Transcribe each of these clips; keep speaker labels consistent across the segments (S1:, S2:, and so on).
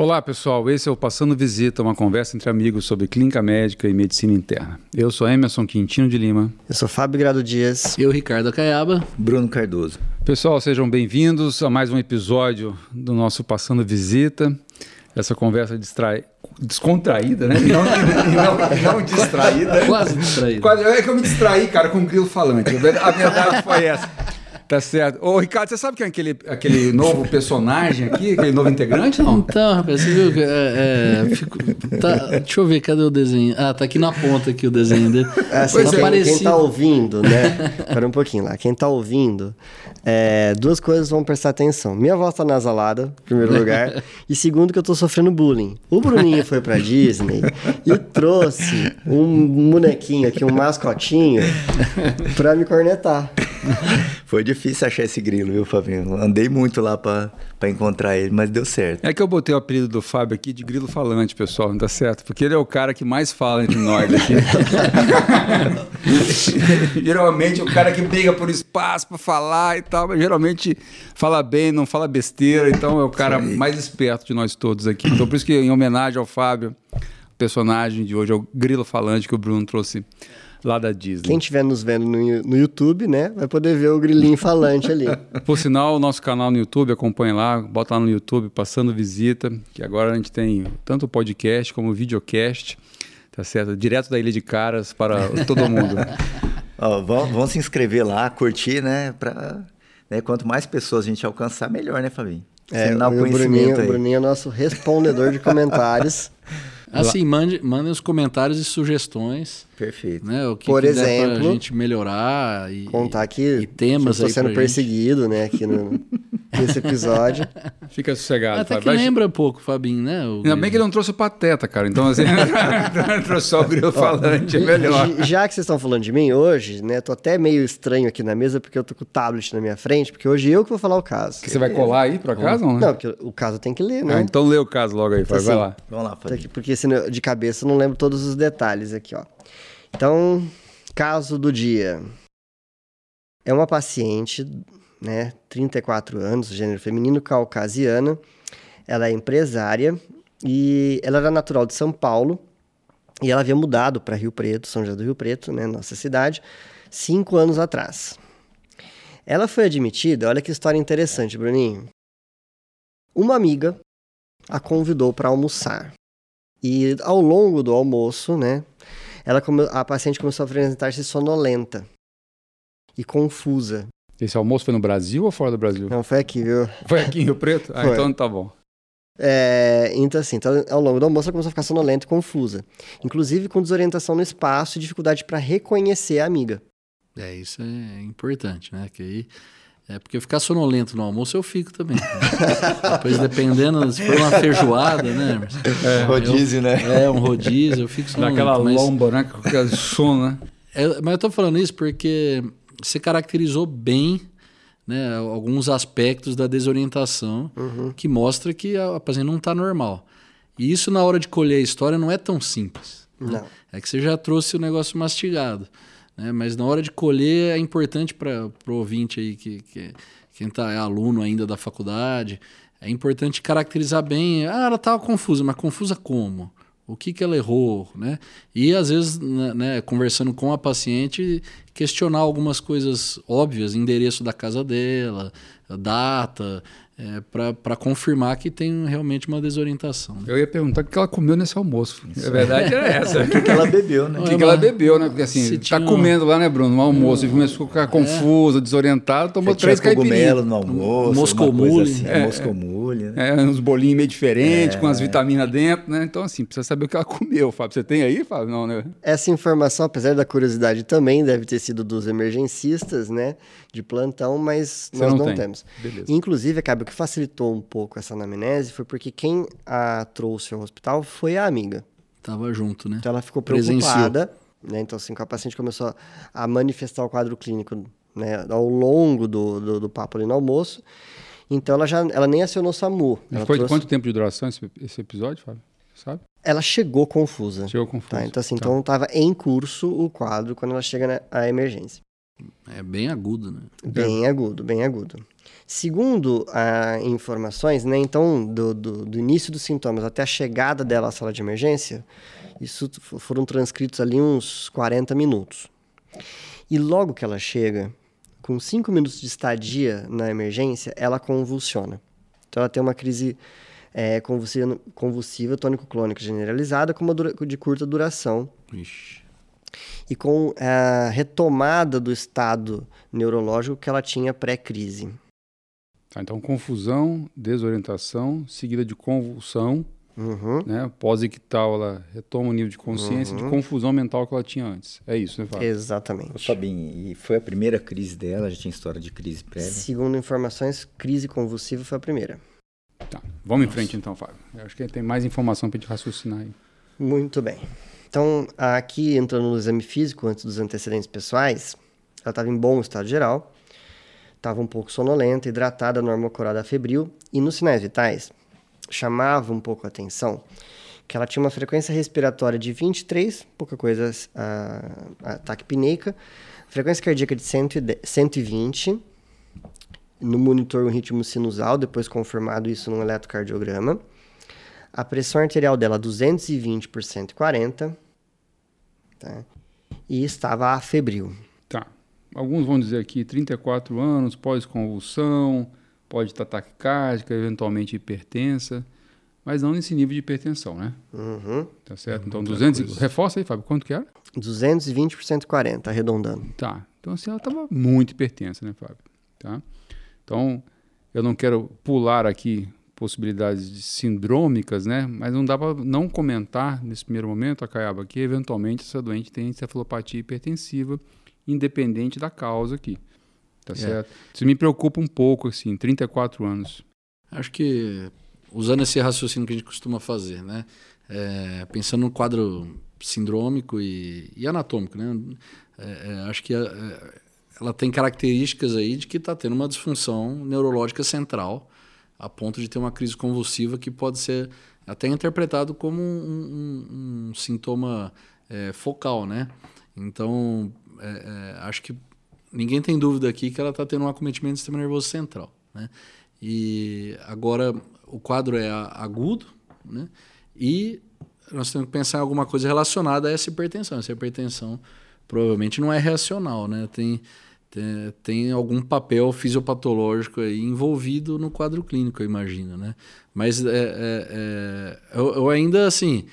S1: Olá, pessoal. Esse é o Passando Visita, uma conversa entre amigos sobre clínica médica e medicina interna. Eu sou Emerson Quintino de Lima.
S2: Eu sou Fábio Grado Dias.
S3: Eu, Ricardo Caiaba.
S4: Bruno Cardoso.
S1: Pessoal, sejam bem-vindos a mais um episódio do nosso Passando Visita. Essa conversa distrai... descontraída, né? Não, não, não distraída.
S3: Quase distraída.
S1: Quase... É que eu me distraí, cara, com o grilo falante. A verdade foi essa. Tá certo. Ô, Ricardo, você sabe quem é aquele, aquele novo personagem aqui? Aquele novo integrante, não?
S3: Então, rapaz, você viu que. É, é, fico, tá, deixa eu ver, cadê o desenho? Ah, tá aqui na ponta aqui o desenho dele.
S2: Assim, quem, quem tá ouvindo, né? Espera um pouquinho lá. Quem tá ouvindo, é, duas coisas vão prestar atenção. Minha voz tá nasalada, em primeiro lugar. e segundo, que eu tô sofrendo bullying. O Bruninho foi pra Disney e trouxe um bonequinho aqui, um mascotinho, pra me cornetar.
S4: Foi difícil achar esse grilo, viu, Fabinho? Andei muito lá pra, pra encontrar ele, mas deu certo.
S1: É que eu botei o apelido do Fábio aqui de grilo falante, pessoal, não tá certo? Porque ele é o cara que mais fala entre nós aqui. geralmente o cara que briga por espaço pra falar e tal, mas geralmente fala bem, não fala besteira, então é o cara mais esperto de nós todos aqui. Então por isso que em homenagem ao Fábio, o personagem de hoje é o grilo falante que o Bruno trouxe lá da Disney.
S2: Quem estiver nos vendo no, no YouTube, né, vai poder ver o grilinho falante ali.
S1: Por sinal, o nosso canal no YouTube, acompanhe lá, bota lá no YouTube, Passando Visita, que agora a gente tem tanto o podcast como o videocast, tá certo? Direto da Ilha de Caras para todo mundo.
S4: oh, vão, vão se inscrever lá, curtir, né, pra... Né, quanto mais pessoas a gente alcançar, melhor, né, Fabinho?
S2: É, o, o Bruninho, o Bruninho é nosso respondedor de comentários.
S3: Assim, mande, mandem os comentários e sugestões.
S4: Perfeito.
S3: Né, o que
S2: Por
S3: que
S2: exemplo,
S3: pra gente melhorar e,
S2: contar que
S3: e temas
S2: eu
S3: aí
S2: sendo
S3: pra
S2: perseguido, gente. né, aqui no, nesse episódio.
S1: Fica sossegado.
S3: Até Fábio. que lembra um pouco, Fabinho, né? O
S1: Ainda bem que ele não trouxe o pateta, cara. Então, assim, trouxe só o grilo falante, é melhor.
S2: Já que vocês estão falando de mim hoje, né, tô até meio estranho aqui na mesa porque eu tô com o tablet na minha frente, porque hoje eu que vou falar o caso.
S1: Que você vai colar aí, por acaso? Não, né?
S2: não, porque o caso tem que ler, né?
S1: Ah, então lê o caso logo aí, Fábio. Então, vai
S2: assim,
S1: lá.
S4: Vamos lá, Fábio.
S2: Porque senão, de cabeça eu não lembro todos os detalhes aqui, ó. Então, caso do dia. É uma paciente, né, 34 anos, gênero feminino, caucasiana. Ela é empresária e ela era natural de São Paulo e ela havia mudado para Rio Preto, São José do Rio Preto, né, nossa cidade, cinco anos atrás. Ela foi admitida, olha que história interessante, Bruninho. Uma amiga a convidou para almoçar. E ao longo do almoço, né, ela a paciente começou a apresentar-se sonolenta e confusa.
S1: Esse almoço foi no Brasil ou fora do Brasil?
S2: Não, foi aqui, viu?
S1: Foi aqui em Rio Preto? Ah,
S2: Foi.
S1: então tá bom.
S2: É, então, assim, então, ao longo do almoço ela começou a ficar sonolenta e confusa. Inclusive com desorientação no espaço e dificuldade para reconhecer a amiga.
S3: É, isso é importante, né? Que aí é porque ficar sonolento no almoço eu fico também. Né? Depois, dependendo, se for uma feijoada, né?
S4: É, rodízio,
S3: eu,
S4: né?
S3: É, um rodízio, eu fico sonolento.
S1: Daquela
S3: mas,
S1: lomba, né? Com aquele sono, né?
S3: É, mas eu tô falando isso porque você caracterizou bem né, alguns aspectos da desorientação
S2: uhum.
S3: que mostra que a, a paciente não está normal. E isso, na hora de colher a história, não é tão simples.
S2: Né?
S3: É que você já trouxe o negócio mastigado. Né? Mas na hora de colher é importante para o ouvinte aí que, que quem tá, é aluno ainda da faculdade, é importante caracterizar bem. Ah, ela estava confusa, mas confusa como? O que, que ela errou, né? E às vezes, né, conversando com a paciente, questionar algumas coisas óbvias, endereço da casa dela, data, é, para confirmar que tem realmente uma desorientação. Né?
S1: Eu ia perguntar o que ela comeu nesse almoço. A verdade é essa.
S4: O que, que ela bebeu, né?
S1: O que, que ela bebeu, né? Porque assim, tá comendo lá, né, Bruno? No almoço, e começou a ficar confusa, desorientada, tomou
S4: Você
S1: três caipirinhas.
S4: no almoço,
S3: Moscomule.
S4: Assim,
S1: É.
S4: moscomule, né?
S1: É, uns bolinhos meio diferentes, com as vitaminas dentro, né? Então, assim, precisa saber o que ela comeu, Fábio. Você tem aí, Fábio? Não, né?
S2: Essa informação, apesar da curiosidade, também deve ter sido dos emergencistas, né? De plantão, mas
S1: Você
S2: nós
S1: não
S2: não,
S1: tem.
S2: temos.
S1: Beleza.
S2: Inclusive, acaba que facilitou um pouco essa anamnese foi porque quem a trouxe ao hospital foi a amiga.
S3: Tava junto, né?
S2: Então ela ficou
S3: Presenciou.
S2: preocupada, né? Então assim, a paciente começou a manifestar o quadro clínico, né, ao longo do, do, do papo ali no almoço, então ela já ela nem acionou o SAMU.
S1: E
S2: Ela,
S1: foi de
S2: trouxe-
S1: quanto tempo de duração esse, esse episódio, Fábio? Sabe?
S2: ela chegou confusa.
S1: Chegou confuso.
S2: Tá, então assim,
S1: Tá.
S2: então estava em curso o quadro quando ela chega na emergência.
S3: É bem agudo, né?
S2: Bem agudo, bem agudo. Segundo a informações, né, então, do, do, do, início dos sintomas até a chegada dela à sala de emergência, isso foram transcritos ali uns 40 minutos. E logo que ela chega, com 5 minutos de estadia na emergência, ela convulsiona. Então, ela tem uma crise é, convulsiva, convulsiva tônico-clônica generalizada com uma dura, de curta duração.
S3: Ixi
S2: e com a retomada do estado neurológico que ela tinha pré-crise.
S1: Tá, então, confusão, desorientação, seguida de convulsão,
S2: uhum.
S1: né? Pós-ictal, ela retoma o nível de consciência uhum. de confusão mental que ela tinha antes. É isso, né, Fábio?
S2: Exatamente. Ô,
S4: Fabinho, e foi a primeira crise dela? Já tinha história de crise prévia?
S2: Segundo informações, crise convulsiva foi a primeira.
S1: Tá, vamos Nossa. em frente então, Fábio. Eu acho que tem mais informação para a gente raciocinar aí.
S2: Muito bem. Então, aqui entrando no exame físico, antes dos antecedentes pessoais, ela estava em bom estado geral, estava um pouco sonolenta, hidratada, normocorada febril, e nos sinais vitais chamava um pouco a atenção que ela tinha uma frequência respiratória de 23, pouca coisa, a, ataque pineica, frequência cardíaca de 120, no monitor um ritmo sinusal, depois confirmado isso num eletrocardiograma, a pressão arterial dela 220 por 140, tá? E estava afebril.
S1: Tá. Alguns vão dizer aqui 34 anos, pós-convulsão, pode estar taquicárdica, eventualmente hipertensa, mas não nesse nível de hipertensão, né?
S2: Uhum.
S1: Tá certo? Então, 200, reforça aí, Fábio, quanto que era?
S2: 220 por 140, arredondando.
S1: Tá. Então, assim, ela estava muito hipertensa, né, Fábio? Tá? Então, eu não quero pular aqui possibilidades de sindrômicas, né? Mas não dá para não comentar nesse primeiro momento, a Caiaba, que eventualmente essa doente tem encefalopatia hipertensiva, independente da causa aqui. Tá é. certo? Isso me preocupa um pouco, assim, 34 anos.
S3: Acho que, usando esse raciocínio que a gente costuma fazer, né? É, pensando no quadro sindrômico e, e anatômico, né? É, é acho que é, ela tem características aí de que está tendo uma disfunção neurológica central a ponto de ter uma crise convulsiva que pode ser até interpretado como um, um, um sintoma é, focal, né? Então, é, é, acho que ninguém tem dúvida aqui que ela está tendo um acometimento do sistema nervoso central, né? E agora o quadro é agudo, né? E nós temos que pensar em alguma coisa relacionada a essa hipertensão. Essa hipertensão provavelmente não é reacional, né? Tem tem, tem algum papel fisiopatológico aí envolvido no quadro clínico, eu imagino, né? Mas é, é, é, eu, eu, ainda, assim,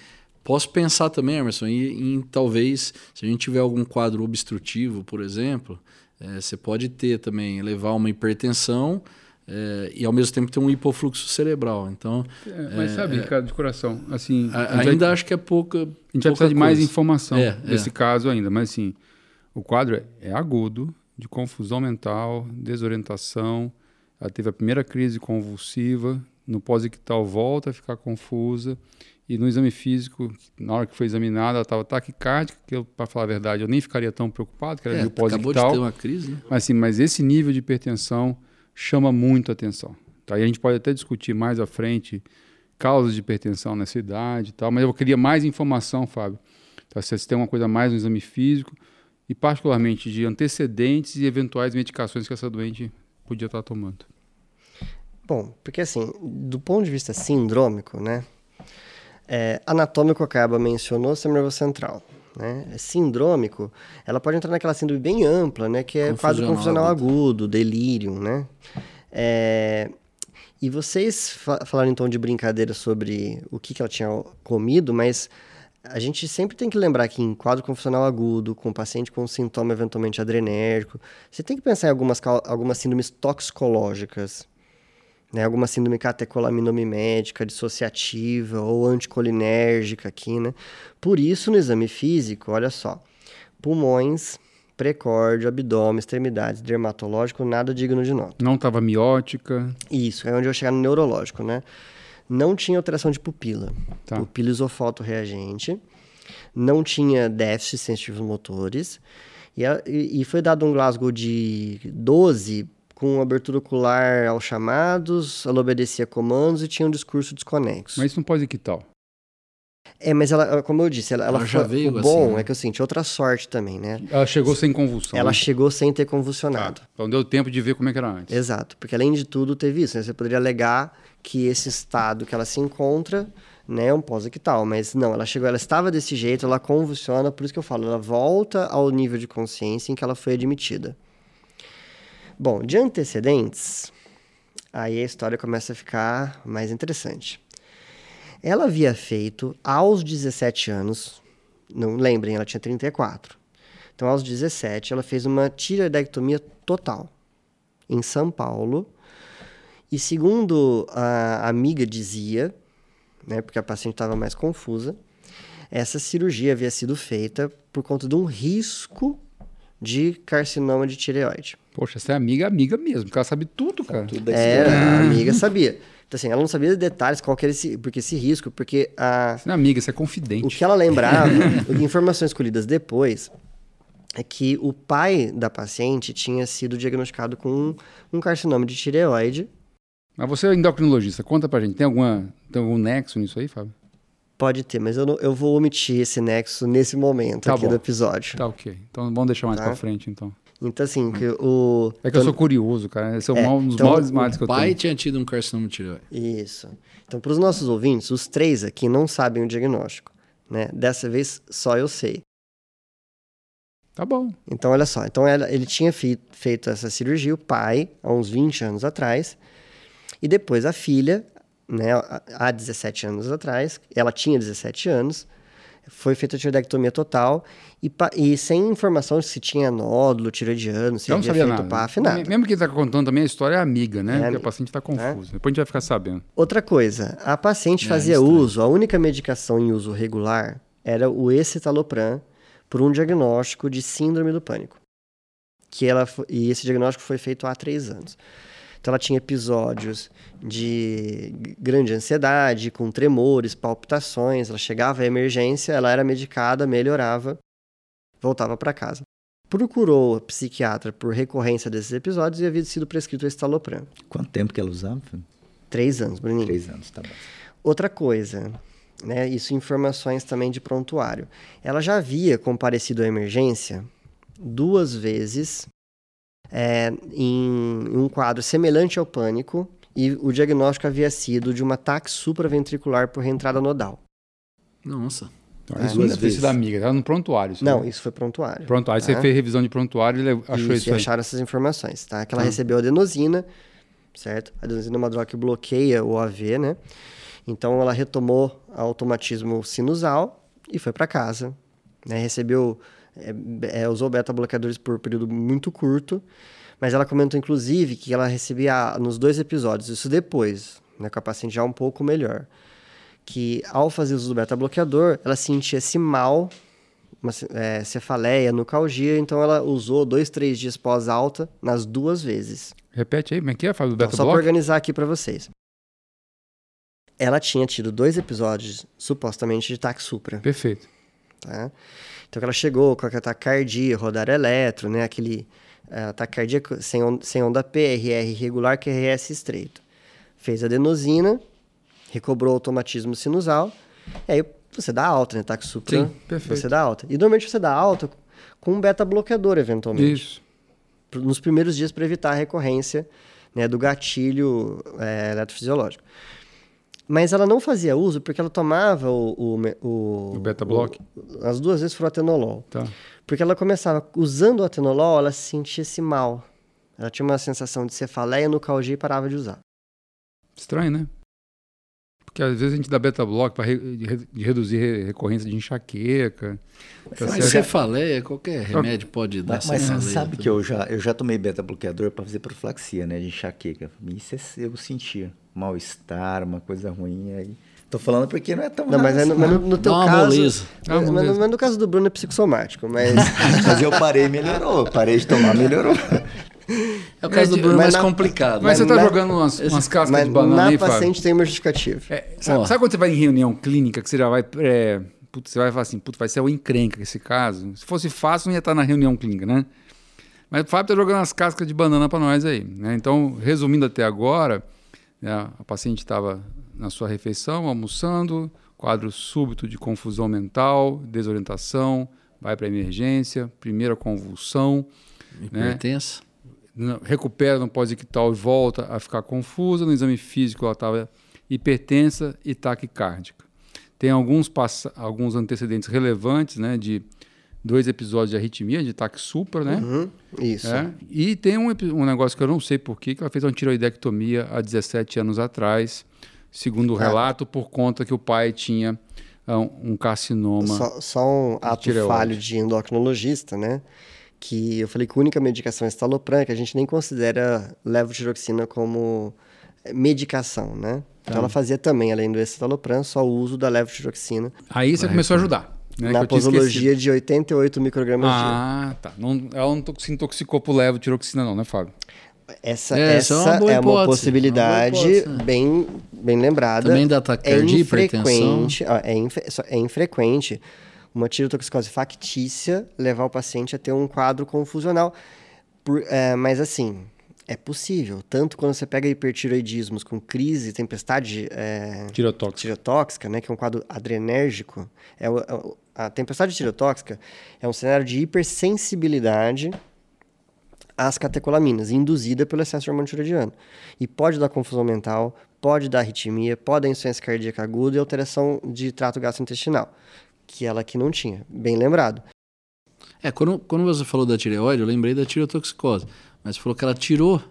S3: posso pensar também, Emerson, em, em, talvez, se a gente tiver algum quadro obstrutivo, por exemplo, é, você pode ter também, levar uma hipertensão é, e ao mesmo tempo ter um hipofluxo cerebral. Então,
S1: é, mas sabe, Ricardo, de coração, assim...
S3: A, ainda vai, acho que é pouca A
S1: gente vai precisar de mais informação nesse caso ainda, mas assim, o quadro é agudo, de confusão mental, desorientação. Ela teve a primeira crise convulsiva, no pós-ictal volta a ficar confusa. E no exame físico, na hora que foi examinada, ela estava taquicárdica, que para falar a verdade, eu nem ficaria tão preocupado, que era é, pós-ictal.
S3: Acabou de ter uma crise, né?
S1: Mas, assim, mas esse nível de hipertensão chama muito atenção. Tá? E a gente pode até discutir mais à frente causas de hipertensão nessa idade e tal, mas eu queria mais informação, Fábio. Tá? Se você tem uma coisa mais no exame físico, e particularmente de antecedentes e eventuais medicações que essa doente podia estar tomando?
S2: Bom, porque assim, do ponto de vista sindrômico, né, é, anatômico acaba mencionou o sistema nervoso central. Né? É sindrômico, ela pode entrar naquela síndrome bem ampla, né, que é quadro confusional agudo, delírio, né? É, e vocês falaram então de brincadeira sobre o que, que ela tinha comido, mas a gente sempre tem que lembrar que em quadro confusional agudo, com paciente com sintoma eventualmente adrenérgico, você tem que pensar em algumas, algumas síndromes toxicológicas, né? alguma síndrome catecolaminomimédica, dissociativa ou anticolinérgica aqui, né? Por isso, no exame físico, olha só, pulmões, precórdio, abdômen, extremidades, dermatológico, nada digno de nota.
S1: Não estava miótica.
S2: Isso, é onde eu chegar no neurológico, né? Não tinha alteração de pupila. Tá. Pupila isofoto-reagente. Não tinha déficit sensitivos motores. E, e foi dado um Glasgow de 12 com abertura ocular aos chamados, ela obedecia comandos e tinha um discurso desconexo.
S1: Mas isso não pode quitar.
S2: É, mas ela, como eu disse, ela, ela,
S3: Ela já
S2: foi-
S3: veio
S2: o bom
S3: assim, né?
S2: é que eu senti outra sorte também, né?
S1: Ela chegou sem convulsão.
S2: Ela
S1: né?
S2: chegou sem ter convulsionado.
S1: Então deu tempo de ver como é que era antes.
S2: Exato, porque além de tudo teve isso, né? Você poderia alegar que esse estado que ela se encontra, né, é um pós-ictal, mas não, ela chegou, ela estava desse jeito, ela convulsiona, por isso que eu falo, ela volta ao nível de consciência em que ela foi admitida. Bom, de antecedentes, aí a história começa a ficar mais interessante. Ela havia feito aos 17 anos, não lembrem, ela tinha 34. Então, aos 17, ela fez uma tireoidectomia total em São Paulo. E segundo a amiga dizia, né, porque a paciente estava mais confusa, essa cirurgia havia sido feita por conta de um risco de carcinoma de tireoide.
S1: Poxa, essa é amiga, amiga mesmo, porque ela sabe tudo, cara.
S4: Tudo da
S2: É,
S4: história.
S2: a amiga sabia. Então, assim, ela não sabia de detalhes qual que era esse, porque esse risco, porque a,
S1: não é amiga, isso é
S2: o
S1: confidente.
S2: que ela lembrava, informações colhidas depois, é que o pai da paciente tinha sido diagnosticado com um, um carcinoma de tireoide.
S1: Mas você é endocrinologista, conta pra gente, tem, alguma, tem algum nexo nisso aí, Fábio?
S2: Pode ter, mas eu, não- eu vou omitir esse nexo nesse momento
S1: Tá
S2: aqui
S1: bom.
S2: do episódio.
S1: Tá ok. Então vamos deixar mais
S2: Tá.
S1: pra frente, então.
S2: Então, assim, que o.
S1: É que eu sou curioso, cara. Esse é, o
S2: É,
S1: um dos
S2: então,
S1: maiores males que eu
S3: O pai
S1: tenho.
S3: tinha tido um carcinoma de tireoide.
S2: Isso. Então, para os nossos ouvintes, os três aqui não sabem o diagnóstico. Né? Dessa vez, só eu sei.
S1: Tá bom.
S2: Então, olha só. Então, ela- ele tinha fi- feito essa cirurgia, o pai, há uns 20 anos atrás. E depois a filha, né, há- há 17 anos atrás, ela tinha 17 anos, foi feita a tireoidectomia total e, e sem informação se tinha nódulo tiroidiano, se
S1: não
S2: havia
S1: sabia
S2: feito
S1: nada.
S2: PAF, nada.
S1: Mesmo quem tá contando também a história é amiga, né?
S2: É
S1: Porque
S2: amiga.
S1: a paciente tá confusa. Depois a gente vai ficar sabendo.
S2: Outra coisa, a paciente
S3: É,
S2: fazia uso, a única medicação em uso regular era o escitalopram por um diagnóstico de síndrome do pânico. Que ela, e esse diagnóstico foi feito há três anos. Então ela tinha episódios de grande ansiedade, com tremores, palpitações, ela chegava à emergência, ela era medicada, melhorava, voltava para casa. Procurou a psiquiatra por recorrência desses episódios e havia sido prescrito o escitalopram.
S4: Quanto tempo que ela usava?
S2: Três anos, Bruninho.
S4: Três anos, tá bom.
S2: Outra coisa, né? Isso informações também de prontuário. Ela já havia comparecido à emergência duas vezes é, em, em um quadro semelhante ao pânico e o diagnóstico havia sido de um ataque supraventricular por reentrada nodal.
S3: Nossa.
S1: Então,
S2: Ah,
S1: isso
S4: duas vezes.
S1: amiga, ela no prontuário. Isso
S2: Não,
S1: né?
S2: isso foi prontuário.
S1: Prontuário. Você
S2: tá?
S1: fez revisão de prontuário e achou isso,
S2: e
S1: aí.
S2: acharam essas informações, tá? Que ela
S1: Tá.
S2: recebeu adenosina, certo? A adenosina é uma droga que bloqueia o AV, né? Então ela retomou o automatismo sinusal e foi para casa, né? Recebeu, é, é, usou beta-bloqueadores por um período muito curto, mas ela comentou inclusive que ela recebia nos dois episódios, isso depois, né? Com a paciente já um pouco melhor, que ao fazer uso do beta-bloqueador, ela sentia-se mal uma é, cefaleia, nucalgia, então ela usou dois, três dias pós-alta nas duas vezes.
S1: Repete aí, como é que é, Fábio? do
S2: Então,
S1: Beta
S2: só para organizar aqui para vocês. Ela tinha tido dois episódios, supostamente, de taxupra,
S1: Perfeito.
S2: tá? Então, que ela chegou com aquele taquicardia, rodar eletro, né? Aquele cardíaco sem, on- sem onda P, RR regular, QRS estreito. Fez adenosina, recobrou o automatismo sinusal, e aí você dá alta, né? Taxupra,
S1: Sim, perfeito.
S2: você dá alta. E normalmente você dá alta com um beta-bloqueador, eventualmente
S1: Isso.
S2: nos primeiros dias para evitar a recorrência né, do gatilho é, eletrofisiológico. Mas ela não fazia uso porque ela tomava o... O, o,
S1: O beta-block?
S2: As duas vezes foi o atenolol.
S1: Tá.
S2: Porque ela começava, usando o atenolol, ela se sentia-se mal. Ela tinha uma sensação de cefaleia no calgia e parava de usar.
S1: Estranho, né? Porque às vezes a gente dá beta-block para reduzir re- recorrência de enxaqueca. Tá
S3: Mas
S1: certo?
S3: cefaleia, qualquer remédio pode dar
S4: Mas, mas
S3: cefaleia.
S4: sabe
S3: também.
S4: que eu já, eu já tomei beta-bloqueador para fazer profilaxia, né? De enxaqueca. Isso é- eu sentia mal-estar, uma coisa ruim. Aí. Tô falando porque não é tão
S2: Não, mas, é no, mas no, no teu
S3: uma
S2: caso...
S1: uma
S2: mas,
S1: moleza.
S2: mas no caso do Bruno é psicossomático, mas...
S4: Mas eu parei e melhorou. Parei de tomar, melhorou.
S3: É o caso do
S1: Mas
S3: Bruno
S2: mas
S3: mais
S2: na-
S3: complicado.
S1: Mas você tá
S2: na-
S1: jogando umas, umas cascas
S2: mas
S1: de banana
S2: na
S1: aí, Fábio?
S2: paciente tem uma justificativa.
S1: É, sabe, sabe quando você vai em reunião clínica que você já vai. É, putz, você vai falar assim, putz, vai ser o encrenca esse caso. Se fosse fácil, não ia estar na reunião clínica, né? Mas o Fábio tá jogando as cascas de banana para nós aí. Né? Então, resumindo até agora, né, a paciente estava na sua refeição, almoçando, quadro súbito de confusão mental, desorientação, vai para emergência, primeira convulsão, né? Não- recupera no pós-ictal e volta a ficar confusa. No exame físico ela estava hipertensa e taquicárdica. Tem alguns, passa- alguns antecedentes relevantes, né, de dois episódios de arritmia, de taque supra, né?
S2: Uhum, Isso.
S1: É. E tem um, um negócio que eu não sei porquê, que ela fez uma tiroidectomia há 17 anos atrás, segundo o
S2: Ah.
S1: relato, por conta que o pai tinha ah, um um carcinoma.
S2: Só, só um ato
S1: tireoide.
S2: falho de endocrinologista, né? Que eu falei que a única medicação é estalopram, que a gente nem considera levotiroxina como eh, medicação, né? Então ela fazia também, além do estalopram, só o uso da levotiroxina
S1: Aí você começou a ajudar. Né,
S2: na posologia de 88 microgramas
S1: Ah, tá. Não, ela não se intoxicou por levotiroxina não, né, Fábio?
S2: dia. Essa,
S3: É,
S2: essa
S3: essa é uma boa
S2: é uma possibilidade
S3: uma boa hipótese, né?
S2: bem, bem lembrada.
S3: Também dá taquicardia,
S2: é
S3: hipertensão.
S2: infrequente, ó, é, infre- é infrequente uma tirotoxicose factícia levar o paciente a ter um quadro confusional. Por- é, mas assim, é possível. Tanto quando você pega hipertiroidismos com crise, tempestade é,
S1: Tirotóxico.
S2: tireotóxica, né, que é um quadro adrenérgico, é é a tempestade tireotóxica é um cenário de hipersensibilidade às catecolaminas, induzida pelo excesso de hormônio tiroidiano. E pode dar confusão mental, pode dar arritmia, pode dar insuficiência cardíaca aguda e alteração de trato gastrointestinal, que ela aqui não tinha. Bem lembrado.
S3: É, quando, quando você falou da tireoide, eu lembrei da tireotoxicose. Mas você falou que ela tirou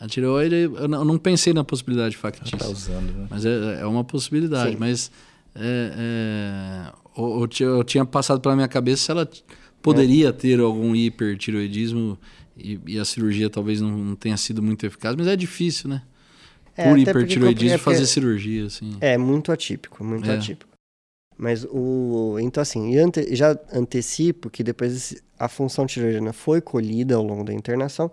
S3: a tireoide, eu não, eu não pensei na possibilidade factícia.
S4: Tá usando, né?
S3: Mas é, é uma possibilidade.
S2: Sim.
S3: Mas é, é, eu, eu tinha- passado pela minha cabeça se ela poderia ter algum hipertiroidismo e, e a cirurgia talvez não, não tenha sido muito eficaz, mas é difícil, né?
S2: É,
S3: Por hipertiroidismo
S2: é porque-
S3: fazer cirurgia, assim.
S2: É muito atípico, muito
S3: É.
S2: atípico. Mas o. Então, assim, e ante- já antecipo que depois a função tiroidiana foi colhida ao longo da internação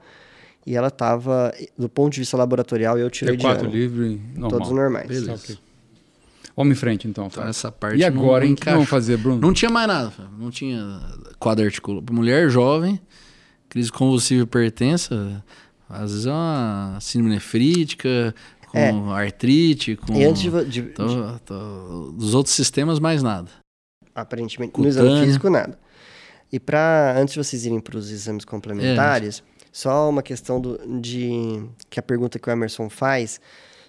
S2: e ela estava, do ponto de vista laboratorial, eu
S1: T4
S2: tiroidiano.
S1: livre, normal.
S2: Todos normais.
S3: Beleza.
S1: Tá ok. Vamos em frente, então.
S3: Então essa parte
S1: E agora,
S3: não,
S1: hein? O que vamos fazer, Bruno?
S3: Não tinha mais nada, não tinha quadro articular. Mulher jovem, crise convulsiva hipertensa, às vezes é uma síndrome nefrítica, com
S2: É.
S3: artrite, com...
S2: E antes de, de-
S3: Tô- tô- dos outros sistemas, mais nada.
S2: aparentemente,
S3: Cutânea.
S2: no exame físico, nada. E para antes de vocês irem para os exames complementares, só uma questão do, de que a pergunta que o Emerson faz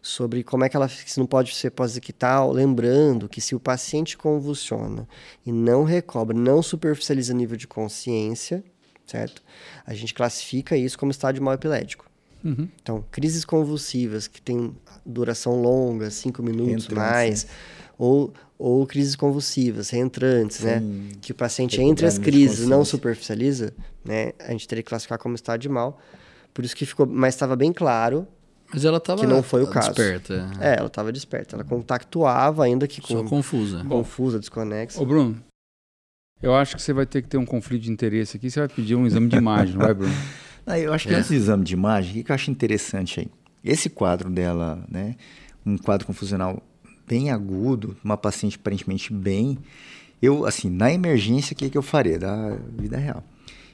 S2: sobre como é que ela se não pode ser pós-ictal, lembrando que se o paciente convulsiona e não recobre, não superficializa nível de consciência, certo? A gente classifica isso como estado de mal epilético.
S1: Uhum.
S2: Então, crises convulsivas que têm duração longa, cinco minutos mais, ou, ou crises convulsivas, reentrantes, né?
S4: Sim.
S2: Que o paciente entre as crises não superficializa, né? A gente teria que classificar como estado de mal. Por isso que ficou, mas estava bem claro
S3: Mas ela tava
S2: Que não foi o caso.
S3: desperta.
S2: É, ela estava desperta. Ela contactuava, ainda que
S3: Só
S2: com,
S3: confusa.
S2: confusa, desconexa.
S1: Ô, Bruno, eu acho que você vai ter que ter um conflito de interesse aqui. Você vai pedir um exame de imagem, não vai, Bruno?
S4: Eu acho que
S3: É.
S4: antes do exame de imagem, o que eu acho interessante aí? Esse quadro dela, né? Um quadro confusional bem agudo, uma paciente aparentemente bem. Eu, assim, na emergência, o que, que eu faria? Da vida real.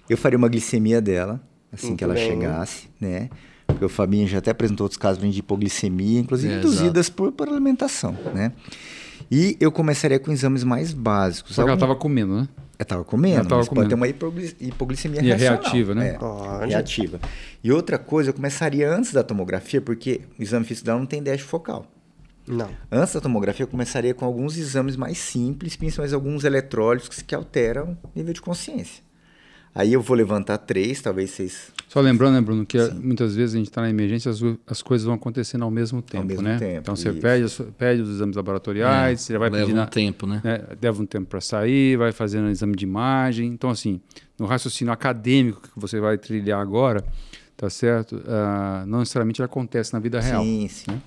S4: Eu faria uma glicemia dela, assim
S2: Muito
S4: que ela
S2: bem.
S4: chegasse, né? Porque o Fabinho já até apresentou outros casos de hipoglicemia, inclusive
S3: É,
S4: induzidas por, por alimentação, né? E eu começaria com exames mais básicos.
S1: Só que ela
S4: Algum-
S1: estava comendo, né?
S4: Ela tava comendo,
S1: tava
S4: mas
S1: comendo.
S4: pode ter uma hipogli- hipoglicemia
S1: E é reativa, né?
S4: É,
S2: Pode.
S4: reativa. E outra coisa, eu começaria antes da tomografia, porque o exame físico dela não tem déficit focal.
S2: Não.
S4: Antes da tomografia, eu começaria com alguns exames mais simples, principalmente alguns eletrólitos que, que alteram o nível de consciência. Aí eu vou levantar três, talvez vocês...
S1: Só lembrando, né, Bruno, que muitas vezes a gente está na emergência, as, as coisas vão acontecendo ao mesmo tempo,
S4: mesmo
S1: né?
S4: tempo,
S1: então você pede, pede os exames laboratoriais, você já vai
S3: É, Leva
S1: pedir
S3: um
S1: na,
S3: tempo, né?
S1: né, leva um tempo para sair, vai fazendo um exame de imagem. Então, assim, no raciocínio acadêmico que você vai trilhar agora, tá certo? Ah, não necessariamente acontece na vida real.
S4: Sim, sim.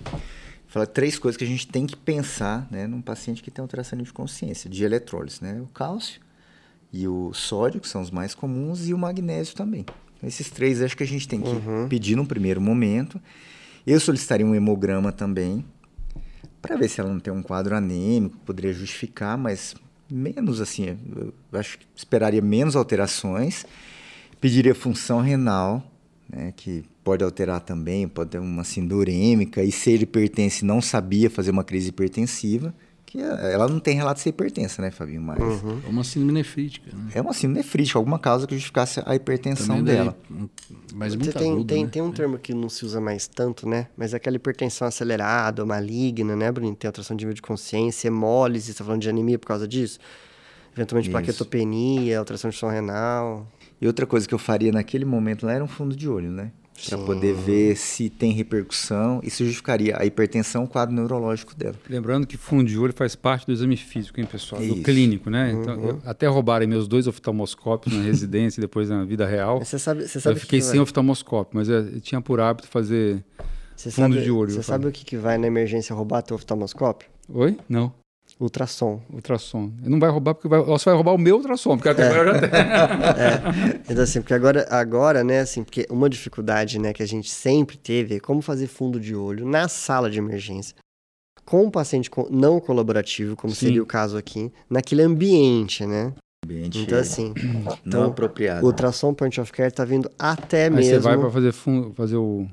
S4: Falar três coisas que a gente tem que pensar né, num paciente que tem alteração de consciência, de eletrólise, né? O cálcio e o sódio, que são os mais comuns, e o magnésio também. Esses três acho que a gente tem que pedir num primeiro momento. Eu solicitaria um hemograma também, para ver se ela não tem um quadro anêmico, poderia justificar, mas menos assim, eu acho que esperaria menos alterações. Pediria função renal, né, que pode alterar também, pode ter uma síndrome urêmica, e se ele pertence não sabia fazer uma crise hipertensiva, que ela não tem relato de ser hipertensa, né, Fabinho? Mas
S3: É uma síndrome nefrítica, né?
S4: é uma síndrome nefrítica, alguma causa que justificasse a hipertensão
S3: daí,
S4: dela.
S3: Mas
S2: Você
S3: muito
S2: tem,
S3: agudo,
S2: tem,
S3: né?
S2: tem um termo que não se usa mais tanto, né? Mas é aquela hipertensão acelerada maligna, né, Bruno? Tem alteração de nível de consciência, hemólise, você tá falando de anemia por causa disso? Eventualmente
S4: Isso.
S2: plaquetopenia, alteração de som renal.
S4: E outra coisa que eu faria naquele momento lá era um fundo de olho, né? Pra
S2: Sim.
S4: poder ver se tem repercussão. Isso justificaria a hipertensão, o quadro neurológico dela.
S1: Lembrando que fundo de olho faz parte do exame físico, hein, pessoal? Do
S4: Isso.
S1: clínico, né? Então, eu- até roubarem meus dois oftalmoscópios na residência e depois na vida real.
S2: Você sabe, você sabe
S1: Eu fiquei
S2: que
S1: sem
S2: vai-
S1: oftalmoscópio, mas eu tinha por hábito fazer.
S2: você
S1: fundo
S2: sabe,
S1: de olho,
S2: Você
S1: eu
S2: sabe o que, que vai na emergência roubar teu oftalmoscópio?
S1: Oi? Não.
S2: Ultrassom.
S1: Ultrassom. Não vai roubar porque vai, você vai roubar o meu ultrassom, porque até agora eu já tenho.
S2: Então, assim, porque agora, agora, né, assim, porque uma dificuldade, né, que a gente sempre teve é como fazer fundo de olho na sala de emergência com um paciente não colaborativo, como
S1: Sim.
S2: seria o caso aqui, naquele ambiente, né?
S4: Ambiente
S2: Então, assim,
S4: não
S2: então,
S4: apropriado.
S2: o ultrassom point of care tá vindo até
S1: Aí
S2: mesmo...
S1: você vai para fazer, fazer o,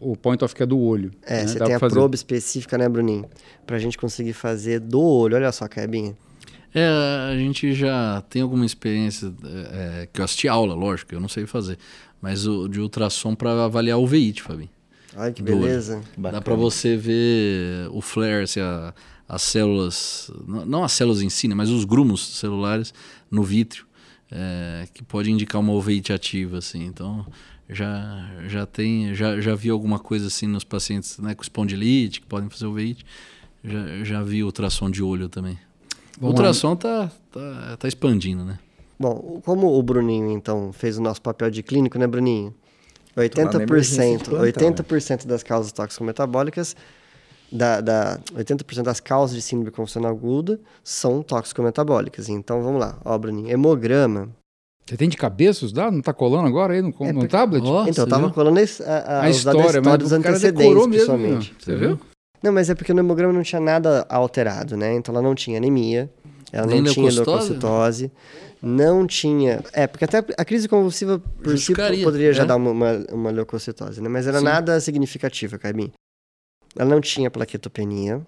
S1: o point of care do olho.
S2: É,
S1: né?
S2: você
S1: Dá
S2: tem a
S1: fazer.
S2: probe específica, né, Bruninho? Pra gente conseguir fazer do olho. Olha só, Kebinha.
S3: É, a gente já tem alguma experiência, é, é, que eu assisti aula, lógico, eu não sei fazer, mas o, de ultrassom para avaliar o veíte, Fabinho.
S2: Olha que beleza.
S3: Dá para você ver o flare, se a- as células, não- não as células em si, né, mas os grumos celulares no vítreo, é, que pode indicar uma oveite ativa, assim. Então, já, já tem, já, já vi alguma coisa assim nos pacientes né, com espondilite, que podem fazer oveite. Já, já vi ultrassom de olho também.
S1: Lá.
S3: ultrassom tá, tá, tá expandindo, né?
S2: Bom, como o Bruninho, então, fez o nosso papel de clínico, né, Bruninho?
S4: na emergência de
S2: 80%,
S4: plantão.
S2: 80% das causas tóxico-metabólicas, da, da, 80% das causas de síndrome convulsional aguda são tóxico-metabólicas. Então, vamos lá. Ó, Bruninho, hemograma.
S1: Você tem de cabeça os dados? Não tá colando agora aí no,
S2: É,
S1: no tablet?
S3: Ó,
S2: então, eu tava
S3: viu?
S2: colando esse- a, a,
S1: a
S2: os dados da
S1: história, mas
S2: dos antecedentes,
S1: decorou mesmo.
S2: principalmente.
S1: Você viu?
S2: Não, mas é porque no hemograma não tinha nada alterado, né? Então ela não tinha anemia, ela
S3: Nem
S2: não tinha
S3: leucocitose?
S2: não tinha. É, porque até a crise convulsiva por si poderia já
S3: é.
S2: dar uma, uma, uma leucocitose, né? Mas era
S3: Sim.
S2: nada significativa, Caibin. Ela não tinha plaquetopenia,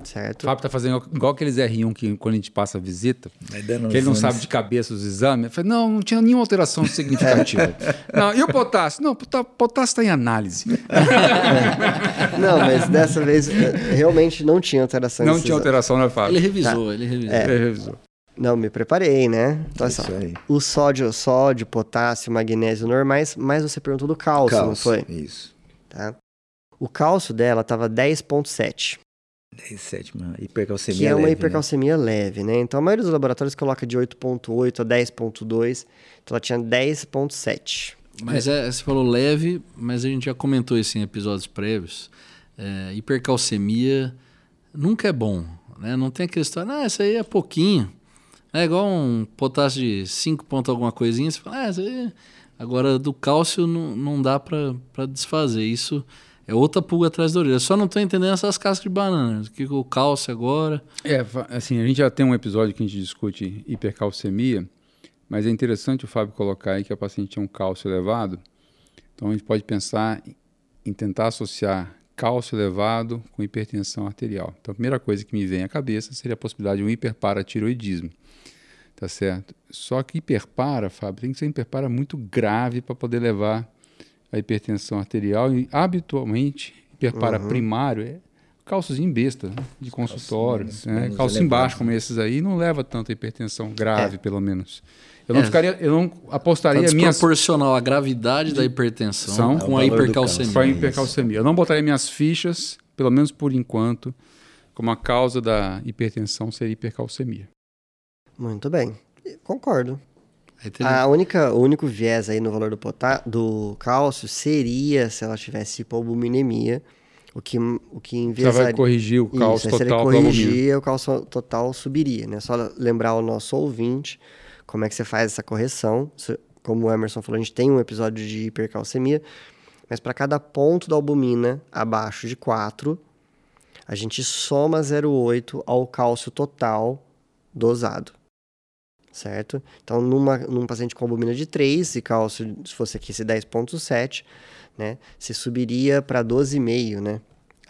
S1: O
S2: certo?
S1: Fábio tá fazendo igual aqueles R1 que quando a gente passa a visita, que ele não
S4: os
S1: sabe de cabeça os exames. Eu falei, não, não tinha nenhuma alteração significativa. não, e o potássio? Não, o potá- potássio está em análise.
S2: Não, mas dessa vez eh, realmente não tinha alteração.
S1: não tinha
S2: exames.
S1: alteração, né, Fábio?
S3: Ele revisou, ele revisou.
S2: É.
S1: Ele revisou.
S2: Não, me preparei, né? Então, olha só.
S4: Isso aí.
S2: O sódio, sódio, potássio, magnésio normais, mas você perguntou do cálcio, não
S4: Cálcio,
S2: foi?
S4: Isso.
S2: Tá? O cálcio dela estava 10,7.
S4: 10, sétima. Hipercalcemia
S2: que é uma
S4: leve, né?
S2: hipercalcemia leve, né? Então a maioria dos laboratórios coloca de 8.8 a 10.2, então ela tinha 10.7.
S3: Mas é, você falou leve, mas a gente já comentou isso em episódios prévios. É, hipercalcemia nunca é bom, né? Não tem aquela história, ah, isso aí é pouquinho. É igual um potássio de 5 pontos alguma coisinha, você fala, ah, isso aí... Agora, do cálcio não, não dá pra desfazer. Isso é outra pulga atrás da orelha. Eu só não tô entendendo essas cascas de banana. O que o cálcio agora...
S1: É, assim, a gente já tem um episódio que a gente discute hipercalcemia, mas é interessante o Fábio colocar aí que a paciente tinha um cálcio elevado. Então a gente pode pensar em tentar associar cálcio elevado com hipertensão arterial. Então a primeira coisa que me vem à cabeça seria a possibilidade de um hiperparatiroidismo. Tá certo? Só que hiperpara, Fábio, tem que ser hiperpara muito grave para poder levar a hipertensão arterial e habitualmente hiperpara primário é cálciozinho besta né, de consultório,
S4: menos-
S1: né? cálcio
S4: elevado,
S1: embaixo como esses aí não leva tanta hipertensão grave, pelo menos. Eu não
S3: É.
S1: ficaria, eu não
S3: Tá
S1: apostaria minhas
S3: desproporcional a gravidade da hipertensão
S1: São-
S3: com
S4: É
S3: a
S4: do
S3: hipercalcemia.
S1: para
S4: Isso.
S1: hipercalcemia. Eu não botaria minhas fichas, pelo menos por enquanto, como a causa da hipertensão seria hipercalcemia.
S2: Muito bem. Concordo. A única, o único viés aí no valor do, potá do cálcio seria se ela tivesse hipoalbuminemia, o que, o que
S1: Já vai
S2: enviesaria...
S1: corrigir o
S2: Isso,
S1: cálcio
S2: ele
S1: total
S2: corrigir, o cálcio total subiria, né? Só lembrar o nosso ouvinte como é que você faz essa correção. Como o Emerson falou, a gente tem um episódio de hipercalcemia, mas para cada ponto da albumina abaixo de 4, a gente soma 0,8 ao cálcio total dosado. Certo? Então, numa, num paciente com albumina de 3 e cálcio, se fosse aqui esse 10,7, né? Você subiria para 12,5, né?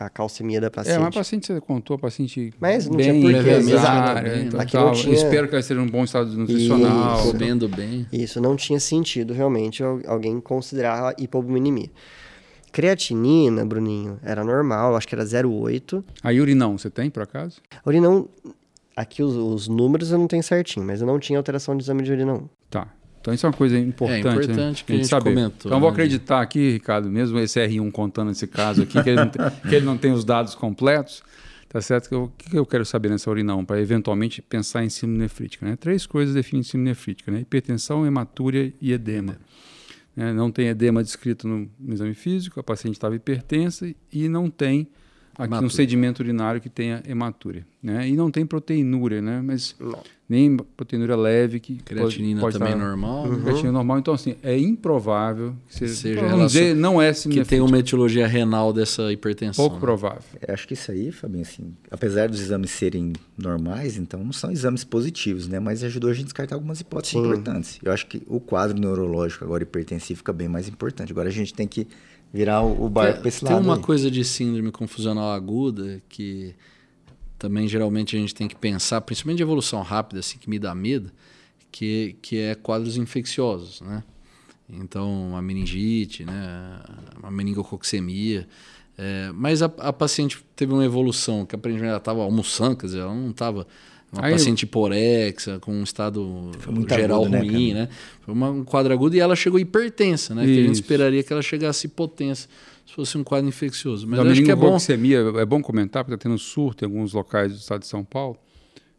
S2: a calcemia da
S1: É,
S2: paciente.
S1: mas a paciente, você contou, a paciente
S2: Mas não
S1: bem
S2: tinha porquê,
S1: empresária,
S3: exato.
S1: então
S2: Aqui
S1: tal.
S2: tinha-
S1: Espero que ela esteja em um bom estado nutricional.
S2: Isso.
S3: Comendo bem.
S2: Isso não tinha sentido realmente al- alguém considerar a hipobuminemia. Creatinina, Bruninho, era normal, acho que era 0,8.
S1: A urinão, você tem, por acaso?
S2: A urinão, aqui os, os números eu não tenho certinho, mas eu não tinha alteração de exame de urinão.
S1: Tá. Então isso é uma coisa importante, né?
S3: importante que a gente
S1: saber.
S3: comentou,
S1: Então eu vou
S3: né?
S1: acreditar aqui, Ricardo, mesmo esse R1 contando esse caso aqui, que ele não tem, que ele não tem os dados completos, tá certo? Que eu- O que eu quero saber nessa urinão para eventualmente pensar em síndrome nefrítica? Né? Três coisas definem síndrome nefrítica, né? Hipertensão, hematúria e edema. né? Não tem edema descrito no, no exame físico, a paciente estava hipertensa e não tem aqui um
S3: Hematúria.
S1: sedimento urinário que tenha hematúria. Né? E não tem proteinúria, né? Mas
S2: Não.
S1: nem proteinúria leve que
S3: Creatinina
S1: pode, pode
S3: também
S1: estar-
S3: normal.
S2: Uhum.
S1: Creatinina normal. Então, assim, é improvável que seja.
S3: Seja
S1: vamos
S3: relacion-
S1: dizer, não é
S3: Que
S1: nefrítica.
S3: uma etiologia renal dessa hipertensão.
S1: Pouco
S3: né?
S1: provável.
S4: É, acho que isso aí, Fabinho, assim, apesar dos exames serem normais, então não são exames positivos, né? Mas ajudou a gente a descartar algumas hipóteses
S2: Sim.
S4: importantes. Eu acho que o quadro neurológico agora hipertensivo fica bem mais importante. Agora a gente tem que virar o, o barco para esse
S3: Tem
S4: lado.
S3: uma
S4: aí.
S3: coisa de síndrome confusional aguda que também geralmente a gente tem que pensar, principalmente de evolução rápida, assim, que me dá medo, que, que é quadros infecciosos, né? Então, a meningite, né? a meningococcemia. É, mas a, a paciente teve uma evolução, que aparentemente ela estava almoçando, quer dizer, ela não estava uma
S1: Aí-
S3: paciente hiporexa, com um estado geral
S4: agudo, né,
S3: ruim, né? Foi uma- um quadro agudo e ela chegou hipertensa, né? Que a gente
S1: Isso.
S3: esperaria que ela chegasse hipotensa se fosse um quadro infeccioso. Mas acho que é bom.
S1: é bom comentar, porque está tendo surto em alguns locais do estado de São Paulo.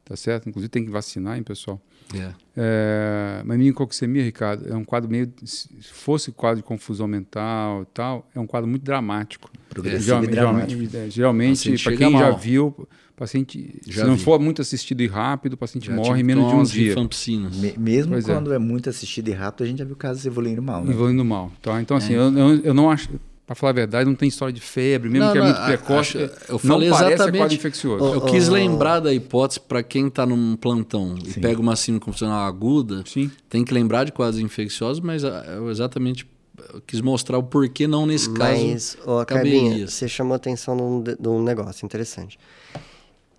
S1: Tá certo? Inclusive tem que vacinar, hein, pessoal?
S3: É.
S1: É, mas meningococcemia, Ricardo, é um quadro meio. Se fosse quadro de confusão mental e tal, é um quadro muito dramático.
S4: Progressivo
S1: Geralmente,
S4: e dramático.
S1: geralmente, é, geralmente para quem já viu, paciente,
S3: Já
S1: se não
S3: vi.
S1: for muito assistido e rápido, o paciente
S3: Já
S1: morre em menos de um dia.
S4: Me- mesmo
S1: Pois é.
S4: quando é. muito assistido e rápido, a gente já viu casos evoluindo mal, né?
S1: evoluindo mal. Tá? Então,
S3: É.
S1: assim, eu, eu, eu não acho. Para falar a verdade, não tem história de febre, mesmo
S3: Não,
S1: que é
S3: não,
S1: muito
S3: a-
S1: precoce.
S3: acho- eu
S1: não
S3: falei
S1: parece
S3: exatamente-
S1: quadro infeccioso.
S3: Eu quis
S2: Oh, oh.
S3: lembrar da hipótese para quem está num plantão e
S4: Sim.
S3: pega uma síndrome confusional aguda,
S1: Sim.
S3: tem que lembrar de quadros infecciosos, mas ah, eu exatamente eu quis mostrar o porquê não nesse caso.
S2: Mas,
S3: caberia.
S2: Carbinha, você chamou atenção num, de- num negócio interessante.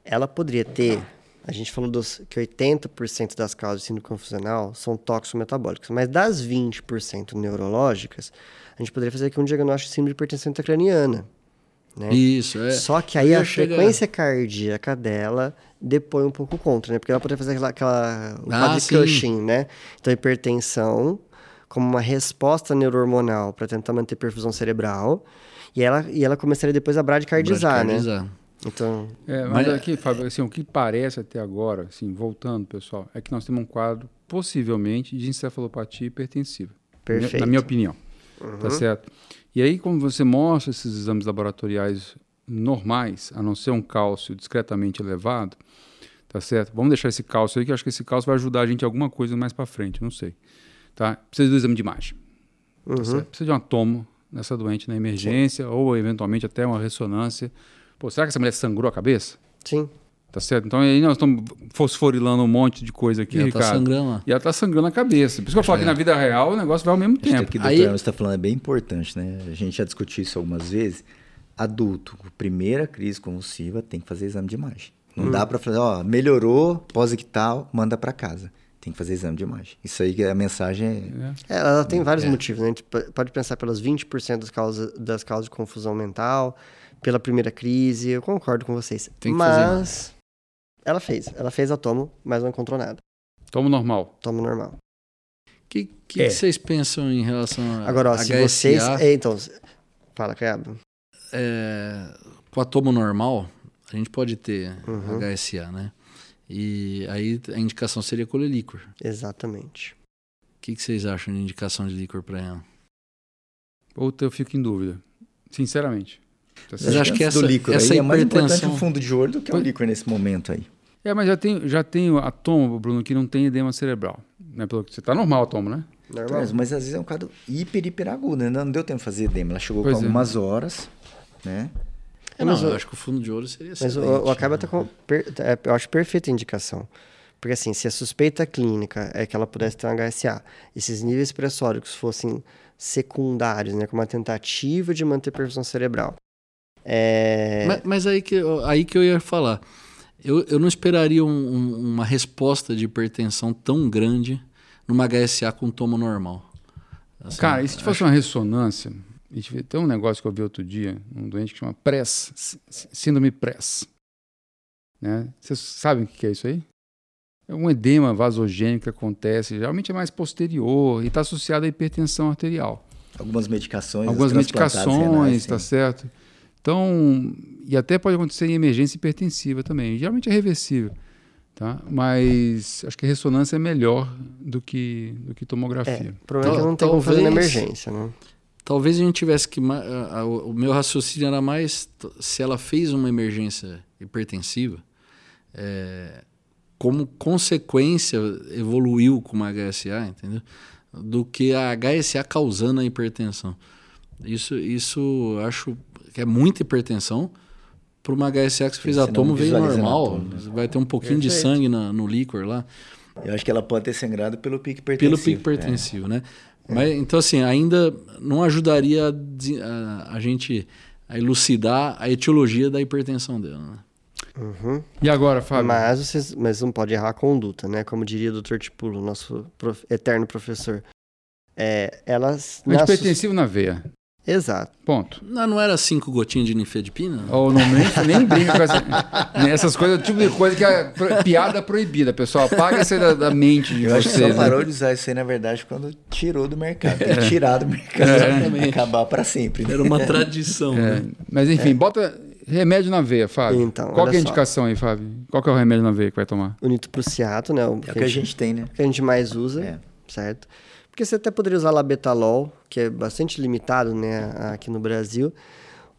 S2: Ela poderia ter, a gente falou dos, que 80% das causas de síndrome confusional são toxometabólicas, mas das 20% neurológicas, a gente poderia fazer aqui um diagnóstico de síndrome de hipertensão intracraniana. Né?
S3: Isso, é.
S2: Só que aí a
S3: chegar.
S2: frequência cardíaca dela depõe um pouco contra, né? Porque ela poderia fazer aquela, aquela o
S3: Ah.
S2: Cushing, né? Então, hipertensão como uma resposta neurohormonal para tentar manter perfusão cerebral. E ela, e ela começaria depois a bradicardizar, né?
S3: Bradicardizar.
S2: Então,
S1: É, mas,
S3: Mas-
S1: aqui, Fábio, assim, o que parece até agora, assim, voltando, pessoal, é que nós temos um quadro, possivelmente, de encefalopatia hipertensiva.
S2: Perfeito.
S1: Na minha opinião. Tá certo? E aí, como você mostra esses exames laboratoriais normais, a não ser um cálcio discretamente elevado, tá certo? Vamos deixar esse cálcio aí, que eu acho que esse cálcio vai ajudar a gente em alguma coisa mais para frente, não sei. Tá? Precisa do exame de imagem. tá
S2: uhum.
S1: certo? Precisa de uma tomo nessa doente na emergência, ou eventualmente até uma ressonância. Pô, será que essa mulher sangrou a cabeça?
S2: sim.
S1: Tá certo? Então aí nós estamos fosforilando um monte de coisa aqui,
S3: E ela tá
S1: Ricardo.
S3: sangrando lá.
S1: E ela tá sangrando a cabeça. Por isso que eu falo
S3: É.
S1: que na vida real o negócio vai ao mesmo
S4: que
S1: tempo.
S4: aqui o
S3: Aí-
S4: doutor Emerson está falando é bem importante, né? A gente já discutiu isso algumas vezes. Adulto, com primeira crise convulsiva, tem que fazer exame de imagem. Não
S1: Hum.
S4: dá para fazer, ó, melhorou, pós-ictal, manda para casa. Tem que fazer exame de imagem. Isso aí que a mensagem é...
S2: É, Ela tem vários
S3: É.
S2: motivos, né? A gente pode pensar pelas 20% das causas, das causas de confusão mental, pela primeira crise, eu concordo com vocês.
S3: Tem que fazer
S2: mas ela fez. Ela fez a tomo, mas não encontrou nada.
S1: Tomo normal.
S2: Tomo normal.
S3: O que, que,
S1: É.
S3: que vocês pensam em relação a
S2: Agora, ó, se
S3: HSA?
S2: vocês. É, então, fala, Caiaba.
S3: é, com a tomo normal, a gente pode ter
S2: Uhum.
S3: HSA, né? E aí a indicação seria colher líquor.
S2: Exatamente.
S3: O que, que vocês acham de indicação de líquor para ela?
S1: Outra eu fico em dúvida. Sinceramente. Tá
S3: Mas acho que essa-
S4: do líquor
S3: essa
S4: aí é mais importante o fundo de olho do que o líquor nesse momento aí.
S1: É, mas já tem, já tem a tomo, Bruno, que não tem edema cerebral. Né? Pelo que você tá normal a tomo, né?
S2: Normal.
S4: Mas, mas às vezes é um quadro hiper, hiper agudo, né? Não deu tempo de fazer edema. Ela chegou
S1: Pois
S4: com
S1: é.
S4: algumas horas, né?
S3: É,
S2: Mas
S3: não,
S2: o-
S3: eu acho que o fundo de ouro seria
S2: Mas o, Acaba
S3: né?
S2: tá com. per- é, eu acho perfeita a indicação. Porque assim, se a suspeita clínica é que ela pudesse ter um HSA, esses níveis pressóricos fossem secundários, né, com uma tentativa de manter perfusão cerebral, É...
S3: Mas, mas aí, que, eu- aí que eu ia falar. Eu, eu não esperaria um- um- uma resposta de hipertensão tão grande numa HSA com tomo normal. Assim,
S1: Cara, e se fosse uma ressonância, tem um negócio que eu vi outro dia, um doente que chama PRESS, sí- sí- síndrome PRESS. Né? Vocês sabem o que é isso aí? É um edema vasogênico que acontece, geralmente é mais posterior e está associado à hipertensão arterial.
S4: Algumas medicações.
S1: Algumas medicações,
S4: renais,
S1: tá
S4: sim.
S1: certo? Então, e até pode acontecer em emergência hipertensiva também. Geralmente é reversível, tá? Mas acho que a ressonância é melhor do que, do que
S2: É,
S1: tomografia.
S2: o problema é que não tem como fazer na emergência, né?
S3: Talvez a gente tivesse que. a- a- O meu raciocínio era mais se ela fez uma emergência hipertensiva, é, como consequência evoluiu com uma HSA, entendeu? Do que a HSA causando a hipertensão. Isso, isso acho que é muita hipertensão para uma HSA que você fez atomo veio normal.
S4: atomo, né?
S3: Vai ter um pouquinho de
S2: Perfeito.
S3: sangue na- no líquor lá.
S4: Eu acho que ela pode ter sangrado pelo pique
S3: Pelo
S4: hipertensivo.
S3: pico hipertensivo, né? Mas, então, assim, ainda não ajudaria a, de- a- a gente a elucidar a etiologia da hipertensão dela, né?
S2: Uhum.
S1: E agora, Fábio?
S2: Mas, vocês, mas não pode errar a conduta, né? Como diria o Dr. Tipulo, nosso prof- eterno professor. É, elas... na sus-
S1: Antipertensivo na veia.
S2: Exato.
S1: Ponto.
S3: Não, não era cinco gotinhas de nifedipina?
S1: Ou não, nem, nem brinca com essa, essas coisas, o tipo de coisa que é pro- piada proibida, pessoal. Apaga isso aí da, da mente de
S4: Eu acho que
S1: vocês.
S4: só
S1: né?
S4: parou de usar isso aí, na verdade, quando tirou do mercado. Que tirar do mercado.
S3: Exatamente.
S4: Acabar pra sempre. né?
S3: Era uma tradição,
S1: É,
S3: né?
S1: mas enfim, bota remédio na veia, Fábio.
S2: Então,
S1: Qual que é a
S2: só.
S1: indicação aí, Fábio? Qual que é o remédio na veia que vai tomar?
S2: O nitroprusiato, né? O
S4: É o que a gente tem, né?
S2: que a gente mais usa,
S4: É.
S2: certo? Porque você até poderia usar labetalol, que é bastante limitado, né, aqui no Brasil.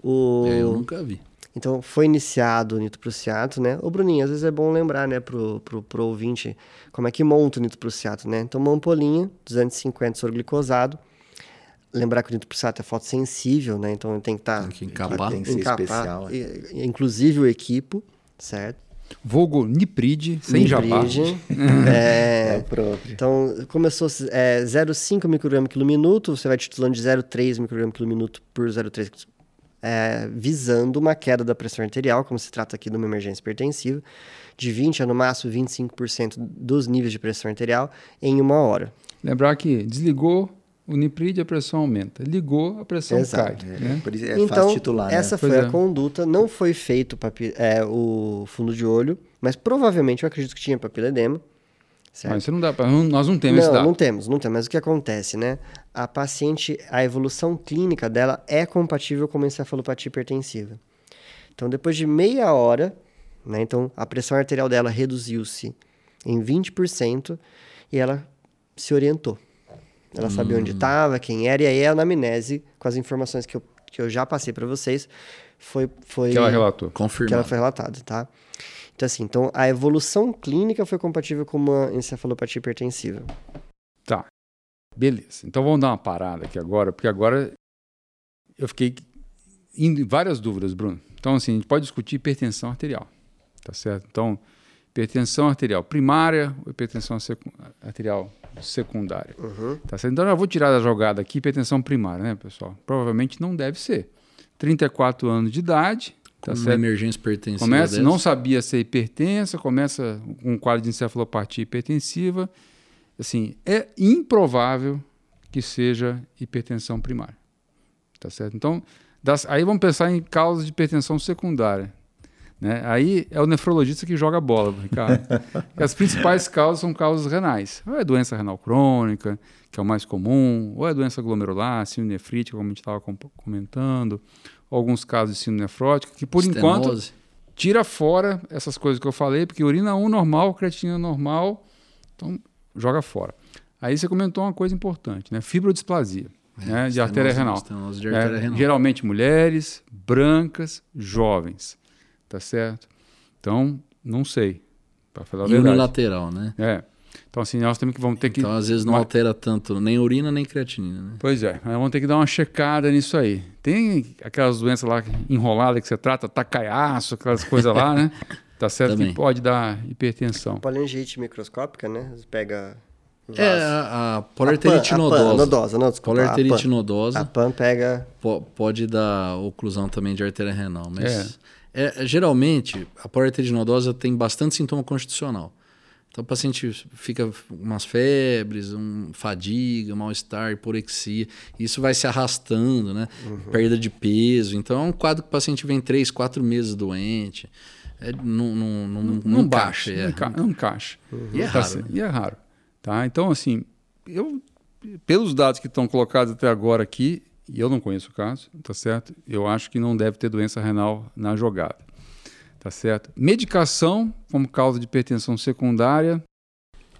S2: O...
S3: É, eu nunca vi.
S2: Então, foi iniciado o nitroprusiato, né? Ô, Bruninho, às vezes é bom lembrar, né, pro, pro, pro ouvinte, como é que monta o nitroprusiato, né? Então, uma ampolinha, 250 soro glicosado. Lembrar que o nitroprusiato é fotossensível, né? Então, tem que estar...
S3: Tem que encapar.
S4: Tem que ser especial. é.
S2: Inclusive o equipo, certo?
S1: Vulgo Nipride, sem jabá.
S4: É
S2: é,
S4: o próprio.
S2: Então, começou é, 0,5 micrograma quilo minuto, você vai titulando de 0,3 micrograma quilo minuto por 0,3, é, visando uma queda da pressão arterial, como se trata aqui de uma emergência hipertensiva, de 20% a no máximo 25% dos níveis de pressão arterial em uma hora.
S1: Lembrar que desligou o Nipride, a pressão aumenta. Ligou, a pressão
S2: Exato.
S1: cai.
S4: É,
S1: né?
S4: por isso é
S2: então,
S4: fácil titular, né?
S2: essa
S1: Pois
S2: foi
S1: é.
S2: a conduta, não foi feito papi- é, o fundo de olho, mas provavelmente eu acredito que tinha papiledema, certo?
S1: Mas isso não dá pra, não- nós não temos esse
S2: Não,
S1: dado.
S2: não temos, não temos. Mas o que acontece, né? A paciente, a evolução clínica dela é compatível com uma encefalopatia hipertensiva. Então, depois de meia hora, né? Então, a pressão arterial dela reduziu-se em 20% e ela se orientou. Ela sabia onde estava, quem era, e aí a anamnese, com as informações que eu, que eu já passei para vocês, foi, foi
S1: Que ela relatou.
S2: que ela foi relatada, tá? Então, assim, então a evolução clínica foi compatível com uma encefalopatia hipertensiva.
S1: Tá. Beleza. Então vamos dar uma parada aqui agora, porque agora eu fiquei em várias dúvidas, Bruno. Então, assim, a gente pode discutir hipertensão arterial. Tá certo? Então, hipertensão arterial primária ou hipertensão arterial secundária.
S2: Uhum.
S1: Tá certo? Então, eu vou tirar da jogada aqui hipertensão primária, né, pessoal? Provavelmente não deve ser. 34 anos de idade, tá
S3: Uma
S1: certo?
S3: emergência hipertensiva
S1: Começa,
S3: dessa.
S1: não sabia ser hipertensa, começa com um quadro de encefalopatia hipertensiva. Assim, é improvável que seja hipertensão primária. Tá certo? Então, das- aí vamos pensar em causas de hipertensão secundária. Né? Aí é o nefrologista que joga a bola, Ricardo. As principais causas são causas renais. Ou é doença renal crônica, que é o mais comum, ou é doença glomerular, síndrome nefrítica, como a gente estava comentando, ou alguns casos de síndrome nefrótica, que por enquanto
S3: Estenose.
S1: tira fora essas coisas que eu falei, porque urina 1 normal, creatina normal, então joga fora. Aí você comentou uma coisa importante, né? Fibrodisplasia, né? de artéria
S3: Estenose-
S1: renal.
S3: estenose de
S1: É,
S3: artéria renal.
S1: geralmente mulheres, brancas, jovens, tá certo? Então, não sei, para falar a
S3: E
S1: verdade.
S3: unilateral, né?
S1: É. Então, assim, nós temos que, vamos ter que...
S3: Então, às vezes, não
S1: uma-
S3: altera tanto nem urina nem creatinina, né?
S1: Pois é, mas vamos ter que dar uma checada nisso aí. Tem aquelas doenças lá enroladas que você trata, tacaiaço, aquelas coisas lá, né? Tá certo
S3: Também.
S1: que pode dar hipertensão.
S2: Polingite microscópica, né? Você pega
S3: É, a, a
S2: A
S3: polarterite
S2: pan- a pan-
S3: nodosa.
S2: não, desculpa, a
S3: Polarterite
S2: pan.
S3: nodosa.
S2: A PAN pega.
S3: Po- pode dar oclusão também de artéria renal, mas é, geralmente a polarterite nodosa tem bastante sintoma constitucional. Então o paciente fica umas febres, um, fadiga, mal-estar, hiporexia, isso vai se arrastando, né? Perda de peso. Então é um quadro que o paciente vem três, quatro meses doente. É, não, não, não, não,
S1: não
S3: encaixa,
S1: baixa,
S3: é.
S1: não, enca- não encaixa.
S3: E é
S1: Tá
S3: raro, né?
S1: E é raro. Tá? Então, assim, eu, pelos dados que estão colocados até agora aqui, e eu não conheço o caso, tá certo? Eu acho que não deve ter doença renal na jogada. Tá certo? Medicação como causa de hipertensão secundária.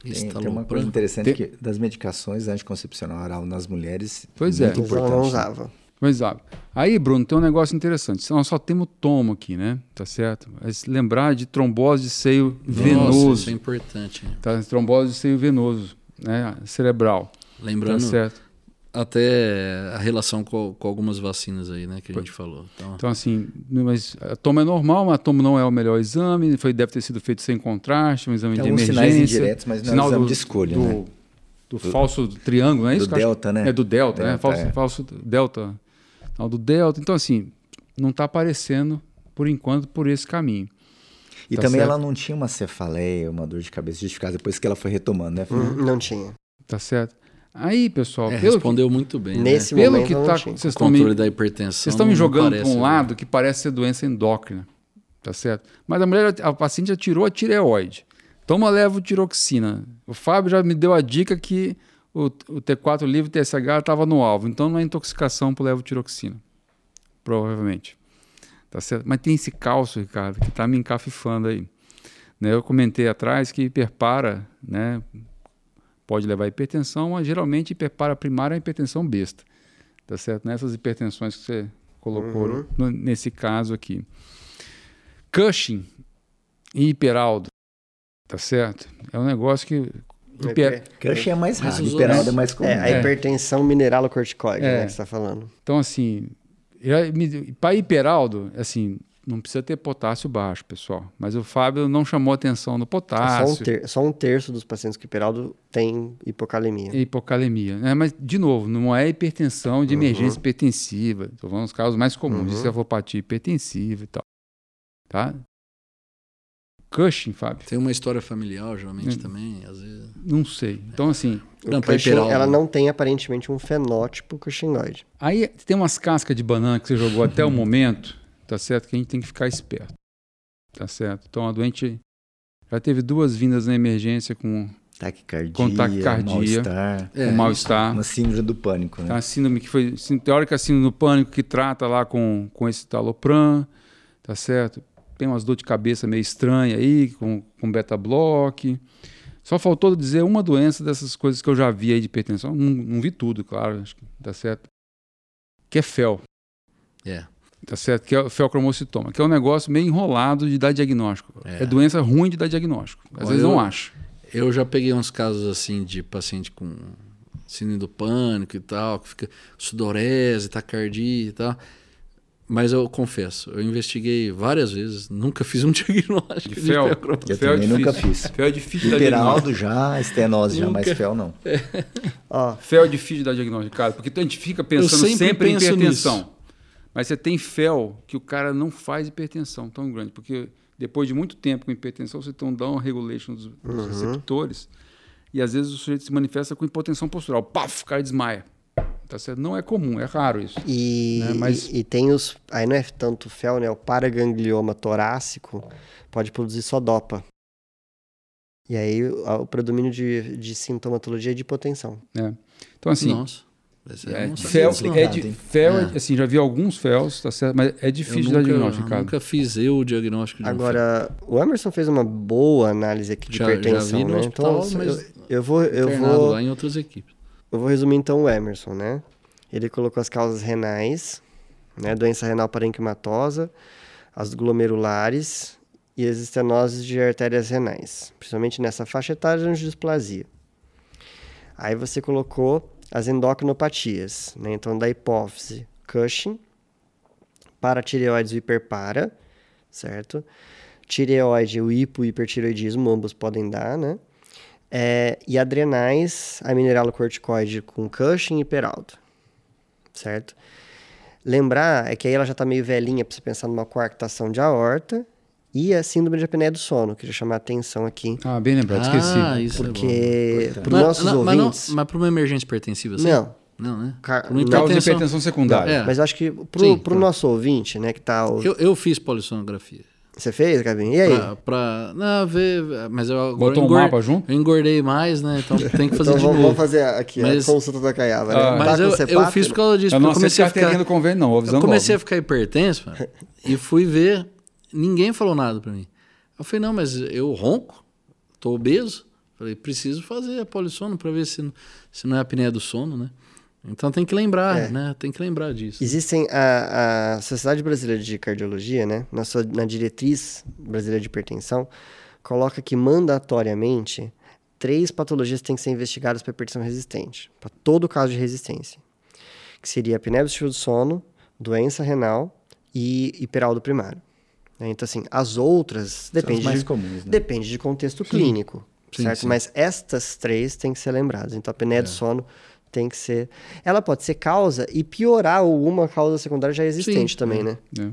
S4: Tem,
S3: Estalopram.
S4: tem uma coisa interessante
S1: Tem-
S4: que das medicações anticoncepcional oral nas mulheres.
S1: Pois é.
S4: muito
S2: ela
S4: importante.
S2: não usava.
S1: Mas, ah, aí, Bruno, tem um negócio interessante. Nós só temos tomo aqui, né? Tá certo? Mas lembrar de trombose de seio
S3: Nossa,
S1: venoso.
S3: isso é importante.
S1: Tá? Trombose de seio venoso, né? Cerebral.
S3: Lembrando
S1: Tá certo?
S3: Até a relação com, com algumas vacinas aí, né, que a gente falou. Então,
S1: Então, assim, mas a toma é normal, mas a toma não é o melhor exame, foi, deve ter sido feito sem contraste, um exame
S4: Tem
S1: de
S4: alguns
S1: emergência.
S4: sinais indiretos, mas não é
S1: sinal
S4: exame
S1: do,
S4: de escolha,
S1: do,
S4: né?
S1: do falso triângulo, não é
S4: do
S1: isso? que eu acho?
S4: delta, né?
S1: É do delta, né?
S4: Delta,
S1: Falso,
S4: é.
S1: falso delta. Sinal do delta. Então, assim, não está aparecendo, por enquanto, por esse caminho.
S4: E
S1: Tá
S4: também
S1: certo.
S4: ela não tinha uma cefaleia, uma dor de cabeça justificada depois que ela foi retomando, né?
S2: Hum, Não tinha.
S1: Tá certo? Aí, pessoal,
S3: é,
S1: pelo,
S3: respondeu muito bem.
S2: Nesse
S1: que, pelo
S2: momento
S1: que
S2: não
S1: tá,
S2: tinha.
S1: vocês
S3: né?
S1: estão me,
S3: controle da hipertensão.
S1: Vocês estão me jogando para um
S3: né?
S1: lado que parece ser doença endócrina, tá certo? Mas a mulher, a paciente já tirou a tireoide. Toma levotiroxina. O Fábio já me deu a dica que o, o T4 livre TSH estava no alvo, então não é intoxicação por levotiroxina, provavelmente. Tá certo? Mas tem esse cálcio, Ricardo, que está me encafifando aí. Né, eu comentei atrás que hiperpara, né, pode levar a hipertensão, mas geralmente hiperpara primária é hipertensão besta. Tá certo? Nessas hipertensões que você colocou
S2: Uhum.
S1: no- nesse caso aqui. Cushing e hiperaldo, tá certo? É um negócio que hiper-
S4: Cush é mais raro, hiperaldo é mais comum.
S2: É, a
S1: É.
S2: hipertensão mineralocorticoide,
S1: É.
S2: né, que você tá falando.
S1: Então, assim, para hiperaldo, assim, não precisa ter potássio baixo, pessoal. Mas o Fábio não chamou atenção no
S2: Só um,
S1: potássio
S2: ter- só um terço dos pacientes com hiperaldo tem hipocalemia.
S1: hipocalemia. Né? Mas, de novo, não é hipertensão de emergência hipertensiva. Estou falando dos casos mais comuns, de
S2: Uhum.
S1: cefalopatia hipertensiva e tal. Tá? Cushing, Fábio?
S3: Tem uma história familiar, geralmente,
S1: Hum.
S3: também, às vezes.
S1: Não sei. Então, assim,
S2: O
S3: Não,
S2: Cushing, ela não tem aparentemente um fenótipo cushingoide.
S1: Aí tem umas cascas de banana que você jogou até o momento, tá certo? Que a gente tem que ficar esperto. Tá certo? Então a doente já teve duas vindas na emergência com,
S4: Taquicardia,
S1: Com taquicardia.
S4: mal-estar,
S3: É,
S1: com mal-estar.
S4: uma síndrome do pânico, né?
S1: Tá, a síndrome que foi teórica síndrome do pânico que trata lá com, com esse talopram, tá certo? Tem umas dor de cabeça meio estranha aí, com, com beta-block. Só faltou dizer uma doença dessas coisas que eu já vi aí de hipertensão. Não, não vi tudo, claro, acho que tá certo. Que é fel.
S3: É.
S1: Tá certo? Que é o felcromocitoma, que é um negócio meio enrolado de dar diagnóstico. É,
S3: É.
S1: doença ruim de dar diagnóstico. Às
S3: Olha,
S1: vezes não
S3: eu-
S1: acho.
S3: Eu já peguei uns casos assim de paciente com síndrome do pânico e tal, que fica sudorese, taquicardia e tal. Mas eu confesso, eu investiguei várias vezes, nunca fiz um diagnóstico
S1: De
S3: de,
S1: fel.
S4: Eu
S1: Fel é
S4: também nunca
S1: difícil.
S4: fiz.
S1: Fel é difícil de dar diagnóstico.
S4: Hiperaldo já, estenose já, mas
S3: Nunca.
S4: fel não.
S2: Ó,
S1: Fel é difícil de dar diagnóstico, cara, porque a gente fica pensando
S3: sempre
S1: sempre, em hipertensão.
S3: nisso.
S1: Mas você tem fel que o cara não faz hipertensão tão grande, porque depois de muito tempo com hipertensão, você tem um down regulation dos, dos receptores, e às vezes o sujeito se manifesta com hipotensão postural. Paf, o cara desmaia. Tá certo? Não é comum, é raro isso.
S2: E,
S1: Né, mas-
S2: e, e tem os. Aí não é tanto fel, né? O paraganglioma torácico pode produzir só dopa. E aí o, o predomínio de, de sintomatologia é de hipotensão.
S1: Então, assim,
S3: Nossa.
S1: É, fel, é de, fel é- assim, já vi alguns féus, tá certo? Mas é difícil dar diagnóstico,
S3: eu nunca fiz eu o diagnóstico de um
S2: Agora, o Emerson fez uma boa análise aqui de
S3: Já- já
S2: hipertensão,
S3: vi no
S2: né?
S3: hospital,
S2: então,
S3: mas
S2: eu, eu vou, eu vou,
S3: lá em outras equipes.
S2: eu vou resumir então o Emerson, né? Ele colocou as causas renais, né? Doença renal parenquimatosa, as glomerulares e as estenoses de artérias renais, principalmente nessa faixa etária de angiodisplasia. Aí você colocou as endocrinopatias, né? Então da hipófise, Cushing, paratireoides e hiperpara, certo? Tireoide, o hipo e hipertireoidismo, ambos podem dar, né? É, e adrenais, a mineralocorticoide com Cushing e Peralta. Certo? Lembrar é que aí ela já está meio velhinha para você pensar numa coarctação de aorta e a síndrome de apneia do sono, que já chamar a atenção aqui.
S1: Ah, bem lembrado, esqueci.
S3: Ah, isso
S2: Porque,
S3: é
S2: para os nossos
S3: mas,
S2: ouvintes...
S3: Mas, para uma emergência hipertensiva, assim?
S2: Não.
S3: Não, né?
S2: Não.
S1: Causa de
S3: hipertensão-
S1: hipertensão secundária.
S3: É.
S2: Mas eu acho que pro,
S3: Sim,
S2: pro
S3: tá.
S2: nosso ouvinte, né, que tá... o-
S3: Eu, eu fiz polissonografia.
S2: Você fez, Gabinho? E aí?
S3: Pra, pra- não, ver, mas eu agora
S1: Botou um
S3: engor-
S1: mapa junto?
S3: Eu engordei mais, né? Então tem que fazer
S2: então
S3: de
S2: vamos,
S3: novo.
S2: vamos fazer aqui
S3: Mas-
S2: a consulta da Caiava, né?
S1: Ah.
S2: Tá
S3: Mas eu, eu fiz por causa disso,
S1: Eu não
S3: eu
S1: sei se
S3: comecei a ficar...
S1: do convênio, não.
S3: Eu comecei a ficar hipertenso, mano, e fui ver, ninguém falou nada pra mim. Eu falei, não, mas eu ronco, tô obeso. Falei, preciso fazer a polissono pra ver se, não- se não é a apneia do sono, né? Então tem que lembrar,
S2: É.
S3: né? Tem que lembrar disso.
S2: Existem a, a Sociedade Brasileira de Cardiologia, né, na, sua, na diretriz brasileira de hipertensão, coloca que mandatoriamente três patologias têm que ser investigadas para hipertensão resistente, para todo caso de resistência, que seria apneia do sono, doença renal e hiperaldo primário. Né? Então, assim, as outras depende
S4: mais
S2: de,
S4: comuns, né?
S2: depende de contexto clínico,
S3: Sim,
S2: certo?
S3: sim.
S2: Mas estas três têm que ser lembradas. Então, a apneia do
S3: É.
S2: sono tem que ser. Ela pode ser causa e piorar alguma causa secundária já existente
S3: Sim,
S2: também,
S3: é.
S2: né?
S1: É.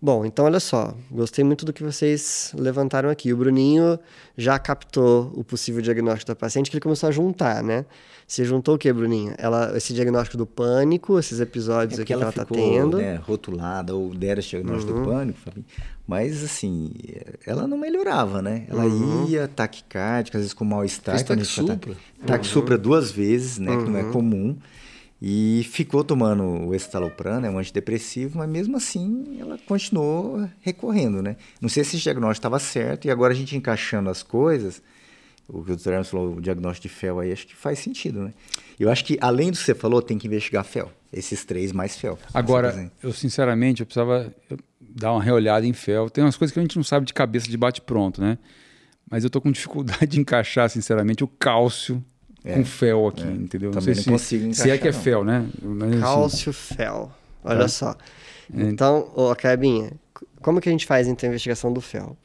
S2: Bom, então olha só. Gostei muito do que vocês levantaram aqui. O Bruninho já captou o possível diagnóstico da paciente, que ele começou a juntar, né? Você juntou o que, Bruninho? Ela, esse diagnóstico do pânico, esses episódios
S4: É
S2: aqui
S4: porque
S2: que
S4: ela
S2: ela tá
S4: ficou
S2: tendo. Uhum.
S4: né, rotulada ou deram esse diagnóstico do pânico, mas assim, ela não melhorava, né? Ela
S2: Uhum.
S4: ia taquicárdica, às vezes com mal-estar.
S3: Fez
S4: quando a gente foi
S3: taxupra.
S4: ta- Taxupra duas vezes, né? Que não
S2: Uhum.
S4: é comum. E ficou tomando o escitalopram, né, um antidepressivo, mas mesmo assim ela continuou recorrendo, né? Não sei se esse diagnóstico estava certo e agora a gente encaixando as coisas, o que o Dr. Hermes falou, o diagnóstico de FEL aí, acho que faz sentido, né? Eu acho que além do que você falou, tem que investigar FEL. Esses três mais FEL.
S1: Agora, eu sinceramente, eu precisava dar uma reolhada em fel. Tem umas coisas que a gente não sabe de cabeça de bate pronto, né? Mas eu tô com dificuldade de encaixar, sinceramente, o cálcio com fel aqui, entendeu?
S4: também não
S1: se,
S4: consigo
S1: se é que é
S4: encaixar, não.
S1: fel, né? Mas, assim,
S2: Cálcio fel. Olha
S1: Tá.
S2: só. Então, ô, Cabinha, como que a gente faz então a investigação do fel?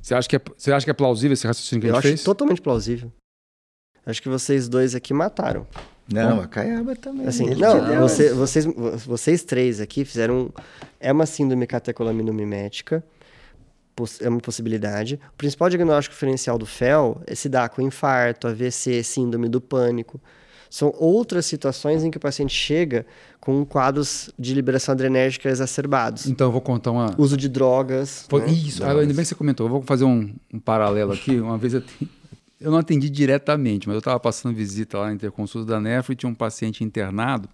S1: Você acha, que é, você acha que é plausível esse raciocínio que
S2: Eu
S1: a
S2: acho
S1: gente fez?
S2: totalmente plausível. Acho que vocês dois aqui mataram.
S4: Não, a Caiaba também.
S2: Assim, não, você- vocês, vocês três aqui fizeram. É uma síndrome catecolaminomimética, é uma possibilidade. O principal diagnóstico diferencial do FEL é se dá com infarto, AVC, síndrome do pânico. São outras situações em que o paciente chega com quadros de liberação adrenérgica exacerbados.
S1: Então eu vou contar uma.
S2: Uso de drogas.
S1: Foi-
S2: né?
S1: Isso, ah, ainda bem que você comentou. Eu vou fazer um, um paralelo aqui. Uma vez eu, te- eu não atendi diretamente, mas eu estava passando visita lá na interconsulta da Nefro e tinha um paciente internado.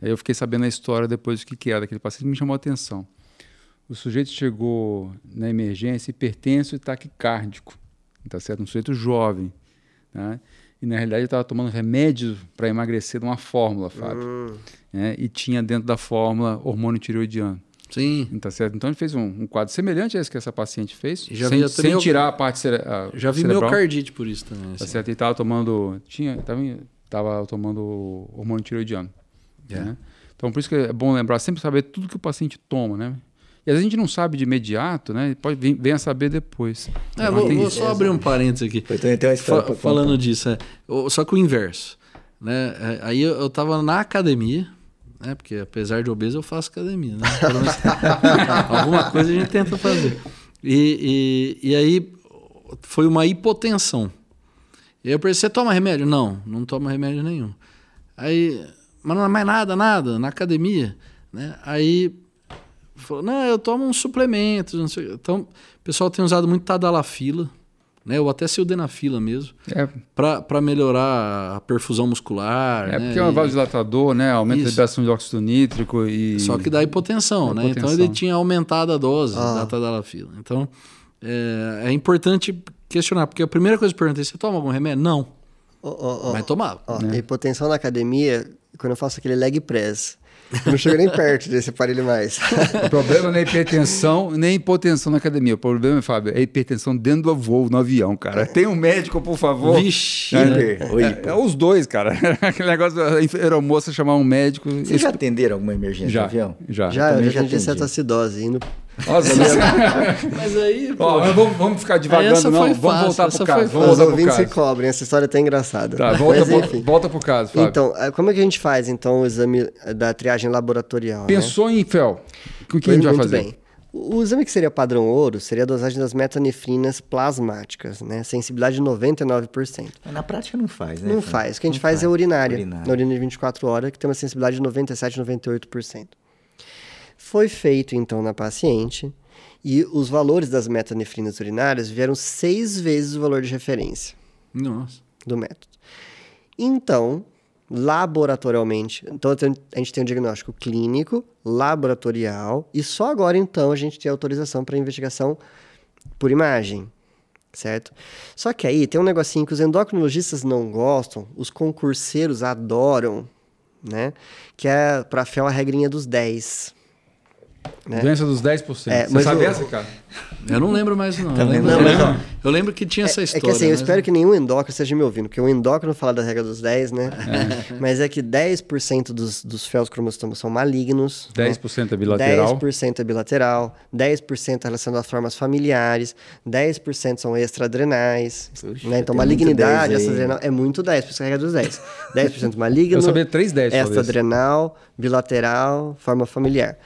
S1: Aí eu fiquei sabendo a história depois do que, que era daquele paciente me chamou a atenção. O sujeito chegou na emergência hipertenso e taquicárdico, tá certo? Um sujeito jovem, né? E na realidade estava tomando remédio para emagrecer de uma fórmula, Fábio.
S2: Hum,
S1: né? E tinha dentro da fórmula hormônio tireoidiano.
S3: Sim.
S1: Tá certo? Então ele fez um, um quadro semelhante a esse que essa paciente fez,
S3: Já
S1: sem, sem
S3: meu-
S1: tirar a parte cere a
S3: Já vi
S1: cerebral.
S3: miocardite por isso também.
S1: Tá
S3: assim.
S1: certo? Ele estava tomando. Tinha, tava, tava tomando hormônio tireoidiano.
S3: É.
S1: né? Então por isso que é bom lembrar, sempre saber tudo que o paciente toma, né? E às vezes a gente não sabe de imediato, né? Pode vir, vem a saber depois.
S3: É,
S1: Então,
S3: vou,
S1: tem
S3: vou só abrir um parênteses aqui. Fa- falando
S4: contar.
S3: disso, é, só que o inverso. Né? É, Aí eu, eu tava na academia, né? Porque apesar de obeso, eu faço academia. Né? Menos alguma coisa a gente tenta fazer. E, e, e aí foi uma hipotensão. E aí eu pensei, você toma remédio? Não, não tomo remédio nenhum. Aí, mas não é mais nada, nada, na academia. Né? Aí falou, não, eu tomo uns suplementos. Não sei. Então, o pessoal tem usado muito tadalafila, né? ou até sildenafila mesmo,
S1: É,
S3: para melhorar a perfusão muscular.
S1: é
S3: né?
S1: porque é um vasodilatador, né? Aumenta a
S3: Isso.
S1: liberação de óxido nítrico e.
S3: Só que dá hipotensão, né? Então
S1: Hipotensão.
S3: ele tinha aumentado a dose
S2: Ah.
S3: da tadalafila. Então é, é importante questionar, porque a primeira coisa que eu perguntei, você toma algum remédio? Não,
S2: Ó, ó, ó,
S3: mas tomava.
S1: né?
S2: Hipotensão na academia, quando eu faço aquele leg press. Eu não chego nem perto desse aparelho mais.
S1: O problema não é hipertensão nem hipotensão na academia. O problema, Fábio, é hipertensão dentro do voo, no avião, cara. Tem um médico, por favor.
S3: Vixe,
S1: É,
S3: né?
S1: é, é os dois, cara. Aquele negócio da aeromoça chamar um médico.
S4: Vocês já atenderam alguma emergência
S1: já,
S4: no avião?
S1: já.
S2: Já, eu já
S4: já
S2: atendi
S4: atendi.
S2: cetoacidose, indo
S1: Nossa,
S3: Mas aí, pô,
S1: Ó, mas vamos, vamos ficar devagando,
S3: Essa
S1: não.
S3: foi
S1: Vamos
S3: fácil,
S1: voltar
S3: essa
S1: pro caso. Vamos
S2: Os
S1: voltar pro
S2: ouvintes se cobrem, essa história é até engraçada.
S1: Tá, volta,
S2: Mas,
S1: pro,
S2: enfim.
S1: volta pro caso, Fábio.
S2: Então, eh, como é que a gente faz, então, o exame da triagem laboratorial? né?
S1: Pensou em fel. O que a gente vai fazer?
S2: bem. O exame que seria padrão ouro seria a dosagem das metanefrinas plasmáticas, né? Sensibilidade de 99%.
S4: Mas na prática não faz, né?
S2: Não faz. O que a gente
S4: Não
S2: faz é urinária.
S4: Urinária.
S2: Na urina de 24 horas, que tem uma sensibilidade de 97, 98%. Foi feito, então, na paciente e os valores das metanefrinas urinárias vieram seis vezes o valor de referência
S3: Nossa.
S2: do método. Então, laboratorialmente, então a gente tem um diagnóstico clínico, laboratorial, e só agora então a gente tem autorização para investigação por imagem, certo? Só que aí tem um negocinho que os endocrinologistas não gostam, os concurseiros adoram, né? Que é para fel a regrinha dos 10. Né?
S1: Doença dos 10%.
S2: É,
S1: Você
S2: mas
S1: sabe
S2: o-
S1: essa, cara?
S3: Eu não lembro mais, não.
S4: Tá
S3: eu, lembro, eu,
S2: Não, mas,
S3: lembro, eu lembro que tinha essa
S2: É
S3: história.
S2: que assim, eu
S3: mas-
S2: espero que nenhum endócrino esteja me ouvindo, porque o endócrino fala da regra dos 10, né? Mas é que 10% dos, dos féus cromossomas são malignos. né?
S1: 10% é bilateral.
S2: 10% é bilateral, 10% é relacionado às formas familiares, 10% são extraadrenais.
S4: Puxa,
S2: né? Então, malignidade
S4: muito 10 aí.
S2: extraadrenal é muito 10, por isso que é a regra dos 10. 10% maligno,
S1: Eu sabia 3 10 talvez.
S2: extraadrenal, bilateral, forma familiar.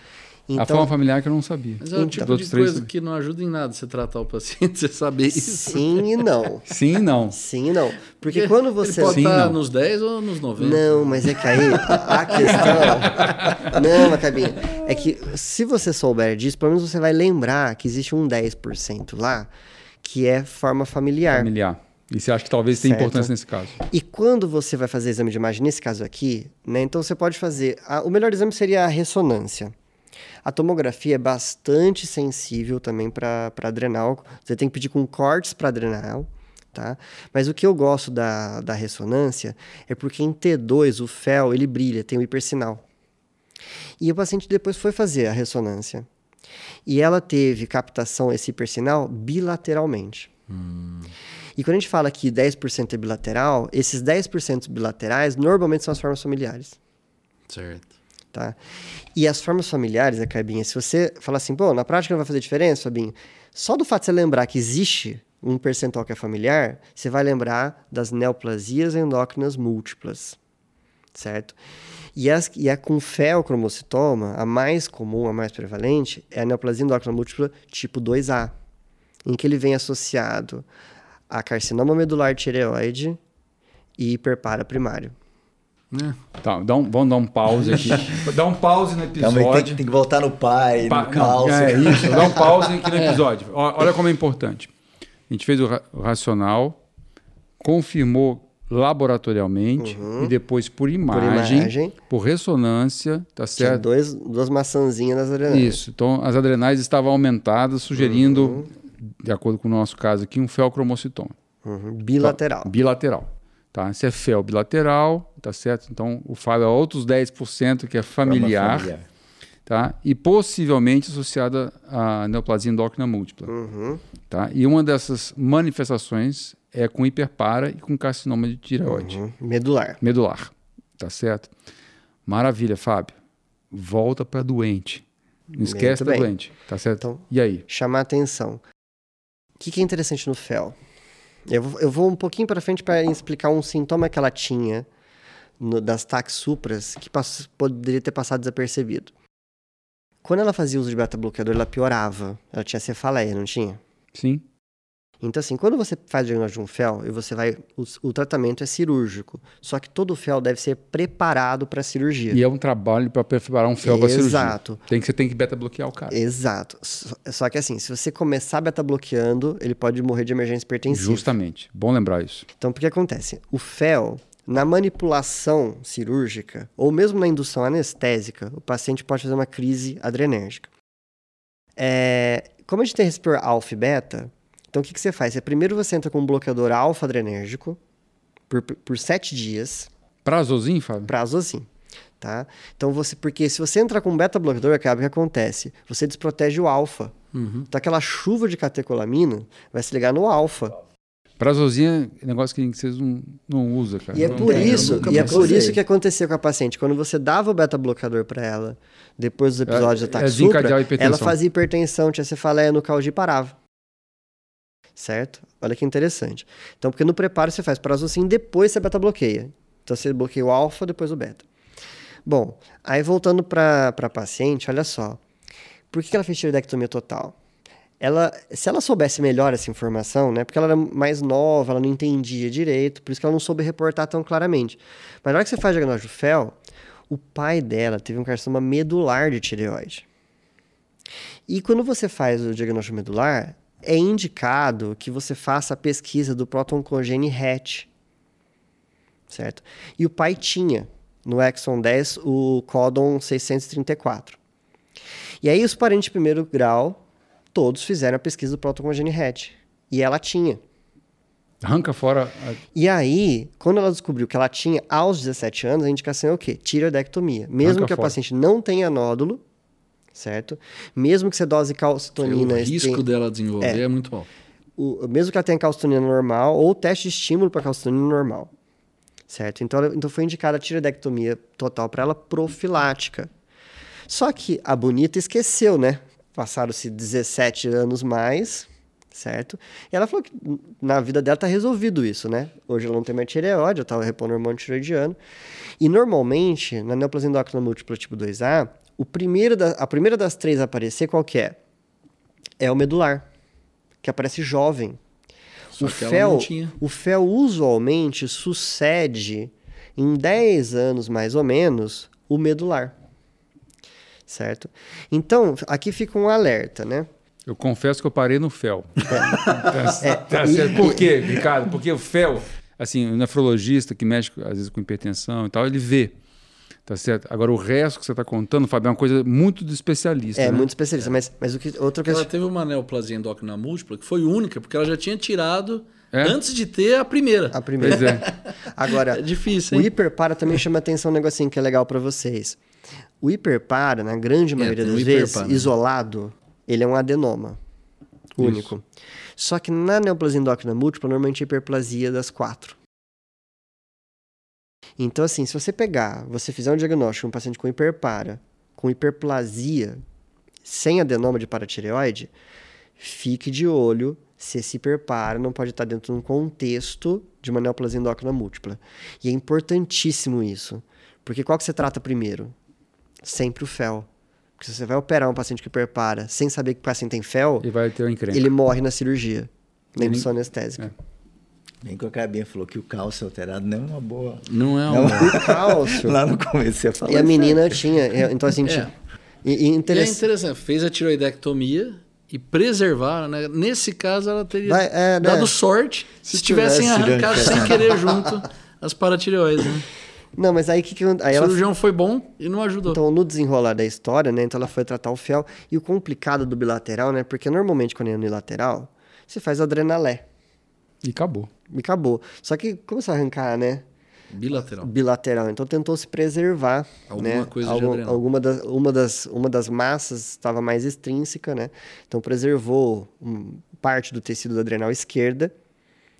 S1: A
S2: Então,
S1: forma familiar que eu não sabia.
S3: Mas é o
S2: Então,
S3: tipo de coisa que não ajuda em nada você tratar o paciente, você saber isso.
S2: sim e não.
S1: Sim e não.
S2: Sim e não. Porque quando você...
S3: Ele pode
S1: Sim,
S3: estar
S1: não.
S3: nos 10 ou nos 90.
S2: Não, mas é que aí a questão. Não, Macabinha. É que se você souber disso, pelo menos você vai lembrar que existe um 10% lá que é forma familiar.
S1: Familiar. E você acha que talvez tenha importância nesse caso?
S2: E quando você vai fazer exame de imagem, nesse caso aqui, né? Então você pode fazer. a- o melhor exame seria a ressonância. A tomografia é bastante sensível também para adrenal. Você tem que pedir com cortes para adrenal. Tá? Mas o que eu gosto da, da ressonância é porque em T2 o fel ele brilha, tem o hipersinal. E o paciente depois foi fazer a ressonância. E ela teve captação, esse hipersinal, bilateralmente. E quando a gente fala que 10% é bilateral, esses 10% bilaterais normalmente são as formas familiares.
S3: Certo.
S2: Tá? E as formas familiares, a Carbinha, se você falar assim, pô, na prática não vai fazer diferença, Fabinho, só do fato de você lembrar que existe um percentual que é familiar, você vai lembrar das neoplasias endócrinas múltiplas, certo? E, as, e a com feocromocitoma, a mais comum, a mais prevalente, é a neoplasia endócrina múltipla tipo 2A, em que ele vem associado a carcinoma medular tireoide e hiperpara primário.
S3: É.
S1: Tá, dá um, vamos dar um pause aqui. dá um pause no
S4: Calma aí, tem,
S1: episódio.
S4: tem que voltar no pai,
S1: Pa-
S4: no
S1: não,
S4: cálcio.
S1: é isso, dá um pause aqui no episódio. Olha como é importante. A gente fez o, ra- o racional, confirmou laboratorialmente e depois por imagem,
S2: imagem.
S1: por ressonância, tá
S2: Tinha
S1: certo?
S2: dois, duas maçãzinhas nas adrenais.
S1: Isso. Então, as adrenais estavam aumentadas, sugerindo,
S2: Uhum.
S1: de acordo com o nosso caso aqui, um felcromocitoma.
S2: Uhum, Bilateral.
S1: Tá, bilateral. Tá? Se é fel bilateral, tá certo? Então, o Fábio é outros 10% que é
S4: Forma
S1: familiar,
S4: familiar.
S1: tá? E possivelmente associada à neoplasia endócrina múltipla,
S2: Uhum.
S1: tá? E uma dessas manifestações é com hiperpara e com carcinoma de tireoide
S2: Uhum. Medular.
S1: medular, tá certo? Maravilha, Fábio. Volta para doente. Não esquece da doente, tá certo?
S2: Então-
S1: e aí?
S2: Chamar atenção. O que, que é interessante no fel? Eu vou, eu vou um pouquinho para frente para explicar um sintoma que ela tinha no- das taxupras que pass- poderia ter passado desapercebido. Quando ela fazia uso de beta-bloqueador, ela piorava. Ela tinha cefaleia, não tinha?
S1: Sim.
S2: Então, assim, quando você faz o diagnóstico de um fel, e você vai. O, o tratamento é cirúrgico. Só que todo fel deve ser preparado para cirurgia.
S1: E é um trabalho para preparar um fel para cirurgia.
S2: Exato.
S1: Tem que você tem que beta bloquear o cara.
S2: Exato. Só, só que assim, se você começar beta bloqueando, ele pode morrer de emergência hipertensiva.
S1: Justamente. Bom lembrar isso.
S2: Então, o que acontece? O fel, na manipulação cirúrgica, ou mesmo na indução anestésica, o paciente pode fazer uma crise adrenérgica. É, como a gente tem receptor alfa e beta, então o que, que você faz? É, primeiro você entra com um bloqueador alfa-adrenérgico por, por sete dias,
S1: Prazozinho, Fábio?
S2: prazo assim. Tá? Então você, porque se você entrar com um beta bloqueador, acaba o que acontece? Você desprotege o alfa.
S3: Uhum.
S2: Então aquela chuva de catecolamina vai se ligar no alfa.
S1: Prazozinha é negócio que vocês não, não usam, cara.
S2: E é
S1: Não
S2: por
S1: tem.
S2: isso, e é por isso que acontecia com a paciente. Quando você dava o beta-blocador para ela, depois dos episódios de
S1: é
S2: ataque
S1: desencadear a
S2: supra, ela fazia hipertensão, tinha cefaleia no caldi e parava. Certo? Olha que interessante. Então, porque no preparo você faz prazocin, depois você beta-bloqueia. Então, você bloqueia o alfa, depois o beta. Bom, aí voltando para a paciente, olha só. Por que ela fez tiroidectomia total? Ela, se ela soubesse melhor essa informação, né? Porque ela era mais nova, ela não entendia direito, por isso que ela não soube reportar tão claramente. Mas na hora que você faz diagnóstico de FEL, o pai dela teve um carcinoma medular de tireoide. E quando você faz o diagnóstico medular, é indicado que você faça a pesquisa do proton-congene RET. Certo? E o pai tinha no exon 10 o códon 634. E aí os parentes de primeiro grau, todos fizeram a pesquisa do proton-congene RET. E ela tinha.
S1: Arranca fora. a-
S2: E aí, quando ela descobriu que ela tinha aos 17 anos, a indicação é o quê? Tiroidectomia. Mesmo
S1: Arranca
S2: que a
S1: fora.
S2: paciente não tenha nódulo, certo? Mesmo que você dose
S3: O
S2: calcitonina...
S3: risco
S2: este-
S3: dela desenvolver é, muito alto.
S2: o- mesmo que ela tenha calcitonina normal, ou teste de estímulo para calcitonina normal. Certo? Então, ela- então foi indicada a tiroidectomia total para ela profilática. Só que a bonita esqueceu, né? Passaram-se 17 anos mais, certo? E ela falou que na vida dela tá resolvido isso, né? Hoje ela não tem mais tireoide, ela tava repondo hormônio tiroidiano. E normalmente, na neoplasia endócrina múltipla tipo 2A, o primeiro da- a primeira das três a aparecer, qual que é? É o medular, que aparece jovem.
S3: Só
S2: o fel, o fel usualmente sucede em 10 anos mais ou menos o medular. Certo? Então, aqui fica um alerta, né?
S1: Eu confesso que eu parei no fel. Tá-
S2: É,
S1: tá
S2: e-
S1: certo. Por quê, Ricardo? Porque o fel, assim, o nefrologista que mexe às vezes com hipertensão e tal, ele vê. Tá certo? Agora, o resto que você está contando, Fábio, é uma coisa muito do especialista.
S2: É,
S1: né?
S2: muito especialista, mas, mas o que, outra
S3: Ela
S2: questão.
S3: teve uma neoplasia endócrina múltipla que foi única, porque ela já tinha tirado
S1: É?
S3: antes de ter a primeira.
S2: A primeira.
S1: Pois é.
S2: Agora,
S3: É difícil,
S2: o
S3: hein?
S2: hiperpara também chama atenção um negocinho que é legal para vocês. O hiperpara, na grande maioria
S3: tem o
S2: das vezes,
S3: hiperpara, né?
S2: isolado, ele é um adenoma único. Só que na neoplasia endócrina múltipla, normalmente é hiperplasia das quatro. Então, assim, se você pegar, você fizer um diagnóstico de um paciente com hiperpara, com hiperplasia, sem adenoma de paratireoide, fique de olho se esse hiperpara não pode estar dentro de um contexto de uma neoplasia endócrina múltipla. E é importantíssimo isso. Porque qual que você trata primeiro? Sempre o fel. Porque se você vai operar um paciente que hiperpara sem saber que o paciente tem fel,
S1: E um encrenca.
S2: ele morre na cirurgia, na
S1: Ele-
S2: indução anestésica.
S4: Bem que o Cabinha falou que o cálcio alterado não é uma boa.
S3: Não é uma.
S2: O cálcio.
S4: Lá no começo você falou.
S2: e a menina tinha. é, Então, assim,
S3: É.
S2: tinha- e, e
S3: E é
S2: interessa-
S3: interessante, fez a tiroidectomia e preservaram, né? Nesse caso, ela teria
S2: Vai, é, né?
S3: dado sorte se,
S2: Se
S3: tivessem
S2: tivesse
S3: arrancado sem querer junto as paratireoides. Né?
S2: Não, mas aí que, que
S3: O
S2: aí ela
S3: cirurgião foi bom e não ajudou.
S2: Então, no desenrolar da história, né? Então, ela foi tratar o fel. E o complicado do bilateral, né? Porque normalmente, quando é unilateral, você faz adrenalé.
S1: E acabou.
S2: E acabou. Só que começou a arrancar, né?
S3: Bilateral.
S2: Bilateral. Então, tentou se preservar.
S3: Alguma
S2: né?
S3: coisa de
S2: Algum-
S3: adrenal.
S2: alguma das, uma, das, uma das massas estava mais extrínseca, né? Então, preservou parte do tecido da adrenal esquerda,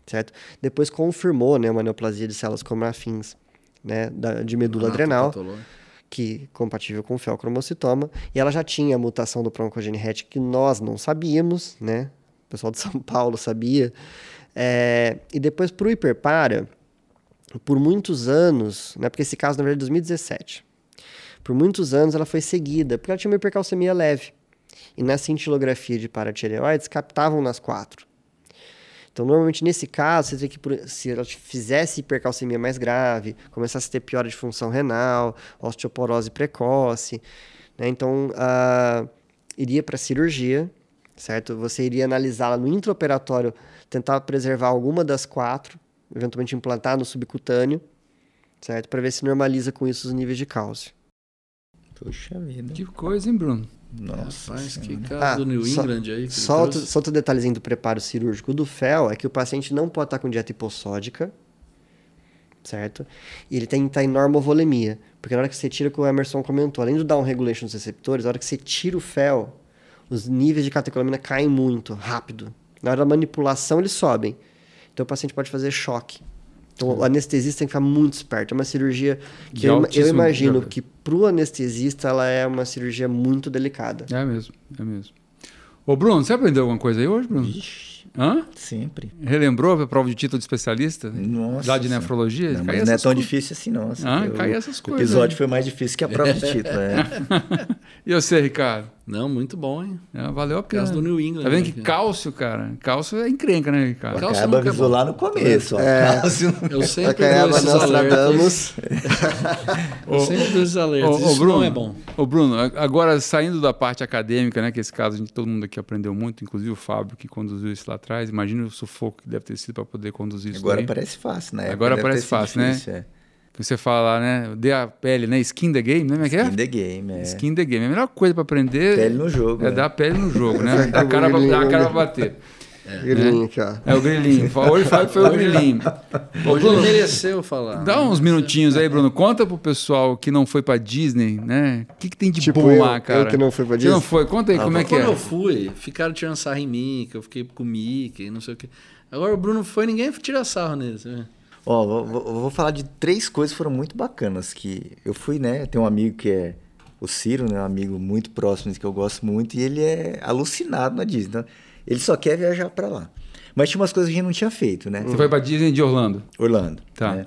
S2: certo? Depois confirmou, né? Uma neoplasia de células como afins, né? Da, de medula adrenal.
S3: Anatopatológico.
S2: que compatível com felcromocitoma, e ela já tinha a mutação do broncogene RET que nós não sabíamos, né? O pessoal de São Paulo sabia. É, e depois para o hiperpara, por muitos anos, né? Porque esse caso na verdade é 2017. Por muitos anos ela foi seguida, porque ela tinha uma hipercalcemia leve. E na cintilografia de paratireoides captavam nas quatro. Então, normalmente nesse caso, você teria que, se ela fizesse hipercalcemia mais grave, começasse a ter piora de função renal, osteoporose precoce, né? Então, ah, iria para cirurgia, certo? Você iria analisá-la no intraoperatório, tentar preservar alguma das quatro, eventualmente implantar no subcutâneo, certo? Para ver se normaliza com isso os níveis de cálcio.
S4: Puxa vida.
S1: Que coisa, hein, Bruno?
S4: Nossa.
S3: Rapaz, que caso
S2: Ah,
S3: do New
S2: só-
S3: England aí.
S2: Só outro, só outro detalhezinho do preparo cirúrgico do FEL é que o paciente não pode estar com dieta hipossódica, certo? E ele tem que estar em normovolemia. Porque na hora que você tira, o que o Emerson comentou, além do down regulation dos receptores, na hora que você tira o FEL, os níveis de catecolamina caem muito rápido. Na hora da manipulação, eles sobem. Então o paciente pode fazer choque. Então o anestesista tem que ficar muito esperto. É uma cirurgia que eu, eu imagino que pro anestesista ela é uma cirurgia muito delicada.
S1: É mesmo, é mesmo. Ô, Bruno, você aprendeu alguma coisa aí hoje, Bruno?
S4: Ixi,
S1: Hã?
S4: sempre.
S1: Relembrou a prova de título de especialista?
S4: Nossa
S1: Lá de
S4: Senhora.
S1: nefrologia?
S4: Não, mas não é tão
S1: coisas.
S4: difícil assim, não. Assim,
S1: Ah,
S4: Eu-
S1: cai essas
S4: o
S1: coisas,
S4: episódio
S1: né?
S4: foi mais difícil que a prova de título. É.
S1: E você, Ricardo?
S3: Não, muito bom, hein?
S1: É, valeu a pena.
S3: Caso do New England.
S1: Tá vendo
S3: né,
S1: que cálcio, cara? Cálcio é encrenca, né, Ricardo?
S3: Cálcio
S4: Acaba
S3: nunca é
S4: avisou
S3: bom.
S4: lá no começo. ó.
S2: É.
S4: Cálcio-
S3: Eu sempre dou esses alertas.
S2: Nostradamus.
S3: Eu sempre dou esses alertas.
S1: Ô,
S3: Isso
S1: Bruno,
S3: não é bom.
S1: Ô, Bruno, agora saindo da parte acadêmica, né, que esse caso a gente, todo mundo aqui aprendeu muito, inclusive o Fábio que conduziu isso lá atrás. Imagina o sufoco que deve ter sido para poder conduzir isso
S4: Agora
S1: daí.
S4: parece fácil, né?
S1: Agora parece fácil, né?
S4: difícil, é.
S1: Que você fala né? Dê a pele, né? Skin the game, né? É é?
S4: In the game, é.
S1: Skin the game. A melhor coisa para aprender
S4: Pele no jogo.
S1: é
S4: é.
S1: dar a pele no jogo, né? Dar a cara, pra- dar cara bater.
S2: Grilinho aqui, ó.
S1: É o grilinho. Hoje foi, foi o grilinho.
S3: Hoje ele
S1: Bruno,
S3: mereceu falar.
S1: Dá uns minutinhos aí, Bruno. Conta pro pessoal que não foi pra Disney, né? O que, que tem de
S2: Tipo
S1: bom
S2: eu-
S1: lá, cara?
S2: eu que não fui pra
S1: Você não
S2: Disney?
S1: foi? Conta aí como é que
S3: Quando
S1: é.
S3: eu fui, ficaram tirando sarro em mim, que eu fiquei com o Mickey, não sei o quê. Agora o Bruno foi, ninguém tira sarro nele. você vê?
S4: Ó, vou, vou- vou falar de três coisas que foram muito bacanas. Que eu fui, né? Tem um amigo que é o Ciro, né? Um amigo muito próximo que eu gosto muito, e ele é alucinado na Disney. Então, ele só quer viajar pra lá. Mas tinha umas coisas que a gente não tinha feito, né?
S1: Você foi pra Disney de Orlando.
S4: Orlando.
S1: Tá.
S4: né?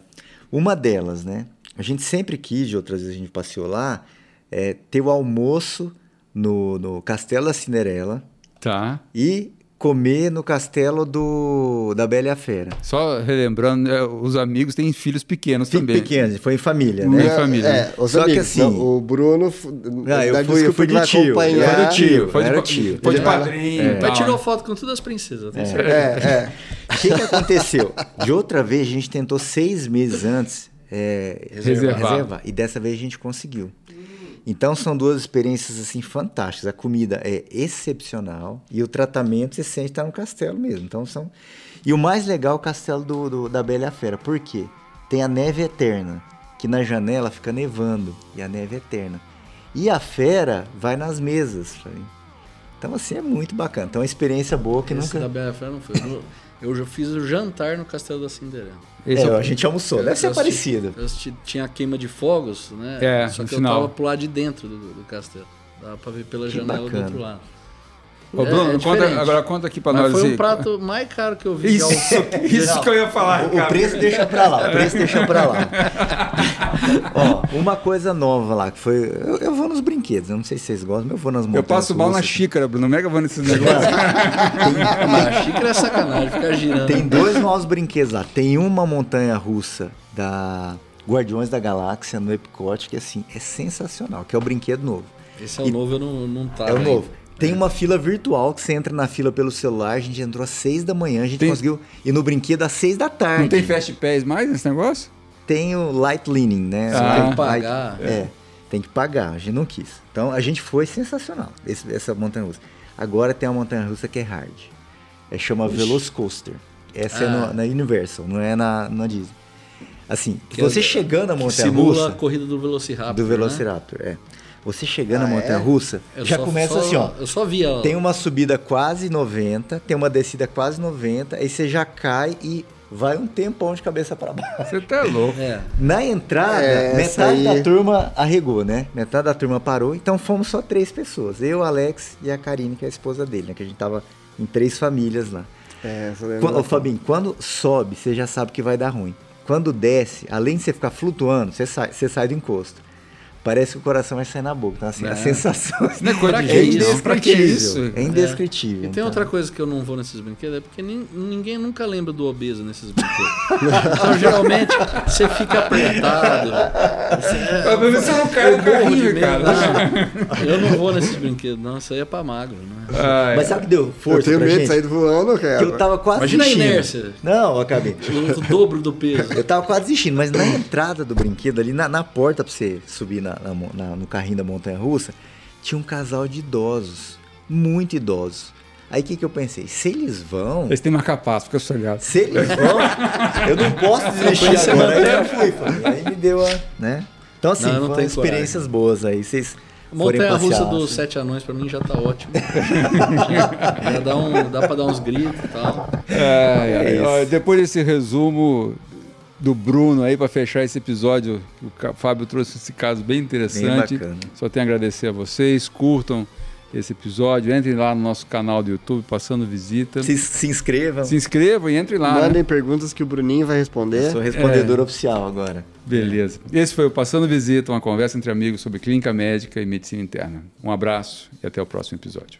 S4: Uma delas, né? A gente sempre quis, de outras vezes a gente passeou lá, é, ter o almoço no, no Castelo da Cinderela
S1: Tá.
S4: e comer no castelo do da Bela e a Fera.
S1: Só relembrando, é, os amigos têm filhos pequenos
S4: Fique
S1: também.
S4: pequeno, foi em família,
S1: Em
S4: né?
S1: família,
S2: É,
S1: né?
S2: os
S4: Só que
S2: amigos.
S4: assim-
S2: não, o Bruno. f-
S4: Ah, eu fui- eu fui
S2: que
S4: de tio,
S2: acompanhar.
S4: do tio.
S1: Foi de,
S4: tio.
S1: Foi de padrinho.
S4: É.
S3: Mas tirou
S1: né?
S3: foto com todas as princesas. tem
S2: É,
S3: certeza.
S2: é.
S4: O que, que aconteceu? De outra vez, a gente tentou seis meses antes é,
S1: Reservar.
S4: reservar. E dessa vez a gente conseguiu. Então são duas experiências assim fantásticas. A comida é excepcional e o tratamento você sente estar no castelo mesmo. Então são e o mais legal é o castelo do, do- da Bela e a Fera. Por quê? Tem a neve eterna, que na janela fica nevando e a neve é eterna. E a fera vai nas mesas. Então assim é muito bacana. Então é uma experiência boa que
S3: Esse
S4: nunca
S3: da Bela Fera não foi. Eu- Eu já fiz o jantar no Castelo da Cinderela.
S1: Esse
S4: é,
S1: é o-
S4: a gente almoçou. Deve ser
S3: Eu assisti-
S4: parecido.
S3: eu assisti- tinha a queima de fogos, né?
S1: É,
S3: Só que
S1: final.
S3: eu tava pro lado de dentro do, do castelo. Dava pra ver pela
S4: Que
S3: janela
S4: bacana.
S3: do outro lado.
S1: Ô,
S3: É,
S1: Bruno,
S3: é
S1: conta, agora conta aqui pra
S3: Mas
S1: nós.
S3: foi
S1: aí.
S3: um prato mais caro que eu vi. de
S1: Isso, isso que eu ia falar,
S4: O, o preço deixa pra lá, o preço deixa pra lá. Ó, uma coisa nova lá, que foi. Eu, eu vou nos brinquedos, eu não sei se vocês gostam, mas eu vou nas
S1: Eu
S4: montanhas
S1: passo mal na xícara, Bruno. Mega vou nesses negócios.
S3: Mas a xícara é sacanagem, ficar girando.
S4: Tem dois novos brinquedos lá. Tem uma montanha russa da Guardiões da Galáxia no Epcot, que assim, é sensacional, que é o brinquedo novo.
S3: Esse é o novo, eu não, não tava
S4: é o novo. Tem uma fila virtual que você entra na fila pelo celular. A gente entrou às seis da manhã, a gente
S1: Tem-
S4: conseguiu ir no brinquedo às seis da tarde.
S1: Não tem Fast Pass mais nesse negócio?
S4: Tem o light leaning, né?
S1: Ah.
S3: Tem que pagar.
S4: light- é, tem que pagar. A gente não quis. Então a gente foi sensacional, esse- essa montanha russa. Agora tem uma montanha russa que é hard. É chama Velocicoaster. Essa é
S3: Ah.
S4: no- na Universal, não é na, na Disney. Assim,
S3: Que
S4: você
S3: é-
S4: chegando na
S3: Que
S4: montanha
S3: simula
S4: russa
S3: a corrida do Velociraptor.
S4: do
S3: né?
S4: Velociraptor, é. Você chegando
S2: Ah,
S4: na montanha
S2: é?
S4: russa,
S3: Eu
S4: já
S3: só-
S4: começa
S3: só-
S4: assim, ó.
S3: Eu só via.
S4: Tem uma subida quase 90, tem uma descida quase 90, aí você já cai e vai um tempão de cabeça para baixo.
S1: Você tá louco.
S3: É.
S4: Na entrada,
S2: É,
S4: metade
S2: aí-
S4: da turma arregou, né? Metade da turma parou, então fomos só três pessoas. Eu, Alex e a Karine, que é a esposa dele, né? Que a gente tava em três famílias lá.
S2: É, essa daí
S4: Qu-
S2: não-
S4: Ô, Fabinho, quando sobe, você já sabe que vai dar ruim. Quando desce, além de você ficar flutuando, você sai, você sai do encosto. Parece que o coração vai sair na boca. Então, assim, a
S3: É.
S4: sensação
S1: Não é coisa de
S3: que
S1: gente. Pra que isso?
S4: É indescritível.
S3: E tem
S4: então.
S3: outra coisa que eu não vou nesses brinquedos, é porque nin- ninguém nunca lembra do obeso nesses brinquedos. então, geralmente, você fica apertado. Você,
S1: Pelo menos você não cai no
S3: eu de
S1: carrinho, cara.
S3: né? Eu não vou nesses brinquedos, não. Isso aí é pra magro, né?
S1: Ai,
S4: Mas sabe o que deu
S2: Eu
S4: força
S2: tenho
S4: pra
S2: medo de
S4: gente?
S2: sair voando, cara.
S4: Que eu tava quase
S3: Imagina a
S4: desistindo.
S3: inércia.
S4: Não, eu acabei.
S3: O dobro do peso.
S4: Eu tava quase desistindo, mas na entrada do brinquedo, ali na, na porta pra você subir na- na na- no carrinho da montanha russa, tinha um casal de idosos, muito idosos. Aí o que, que eu pensei? Se eles vão,
S1: Eles têm marca-passo, fica sossegado.
S4: se eles vão, eu não posso desistir agora. Aí eu fui, falei, aí me deu a, né? Então assim,
S3: Não, não
S4: experiências boas aí. Vocês
S3: Montanha russa dos sete anões pra mim já tá ótimo. já dá, um, dá pra dar uns gritos e tal.
S1: É, é, depois desse resumo do Bruno aí para fechar esse episódio, o Fábio trouxe esse caso bem interessante. Bem Só tenho a agradecer a vocês, curtam esse episódio. Entrem lá no nosso canal do YouTube, passando visita.
S4: Se, se inscrevam.
S1: Se inscrevam e entrem lá.
S2: Mandem né? perguntas que o Bruninho vai responder.
S4: Eu sou respondedor é. oficial agora.
S1: Beleza. Esse foi o Passando Visita, uma conversa entre amigos sobre clínica médica e medicina interna. Um abraço e até o próximo episódio.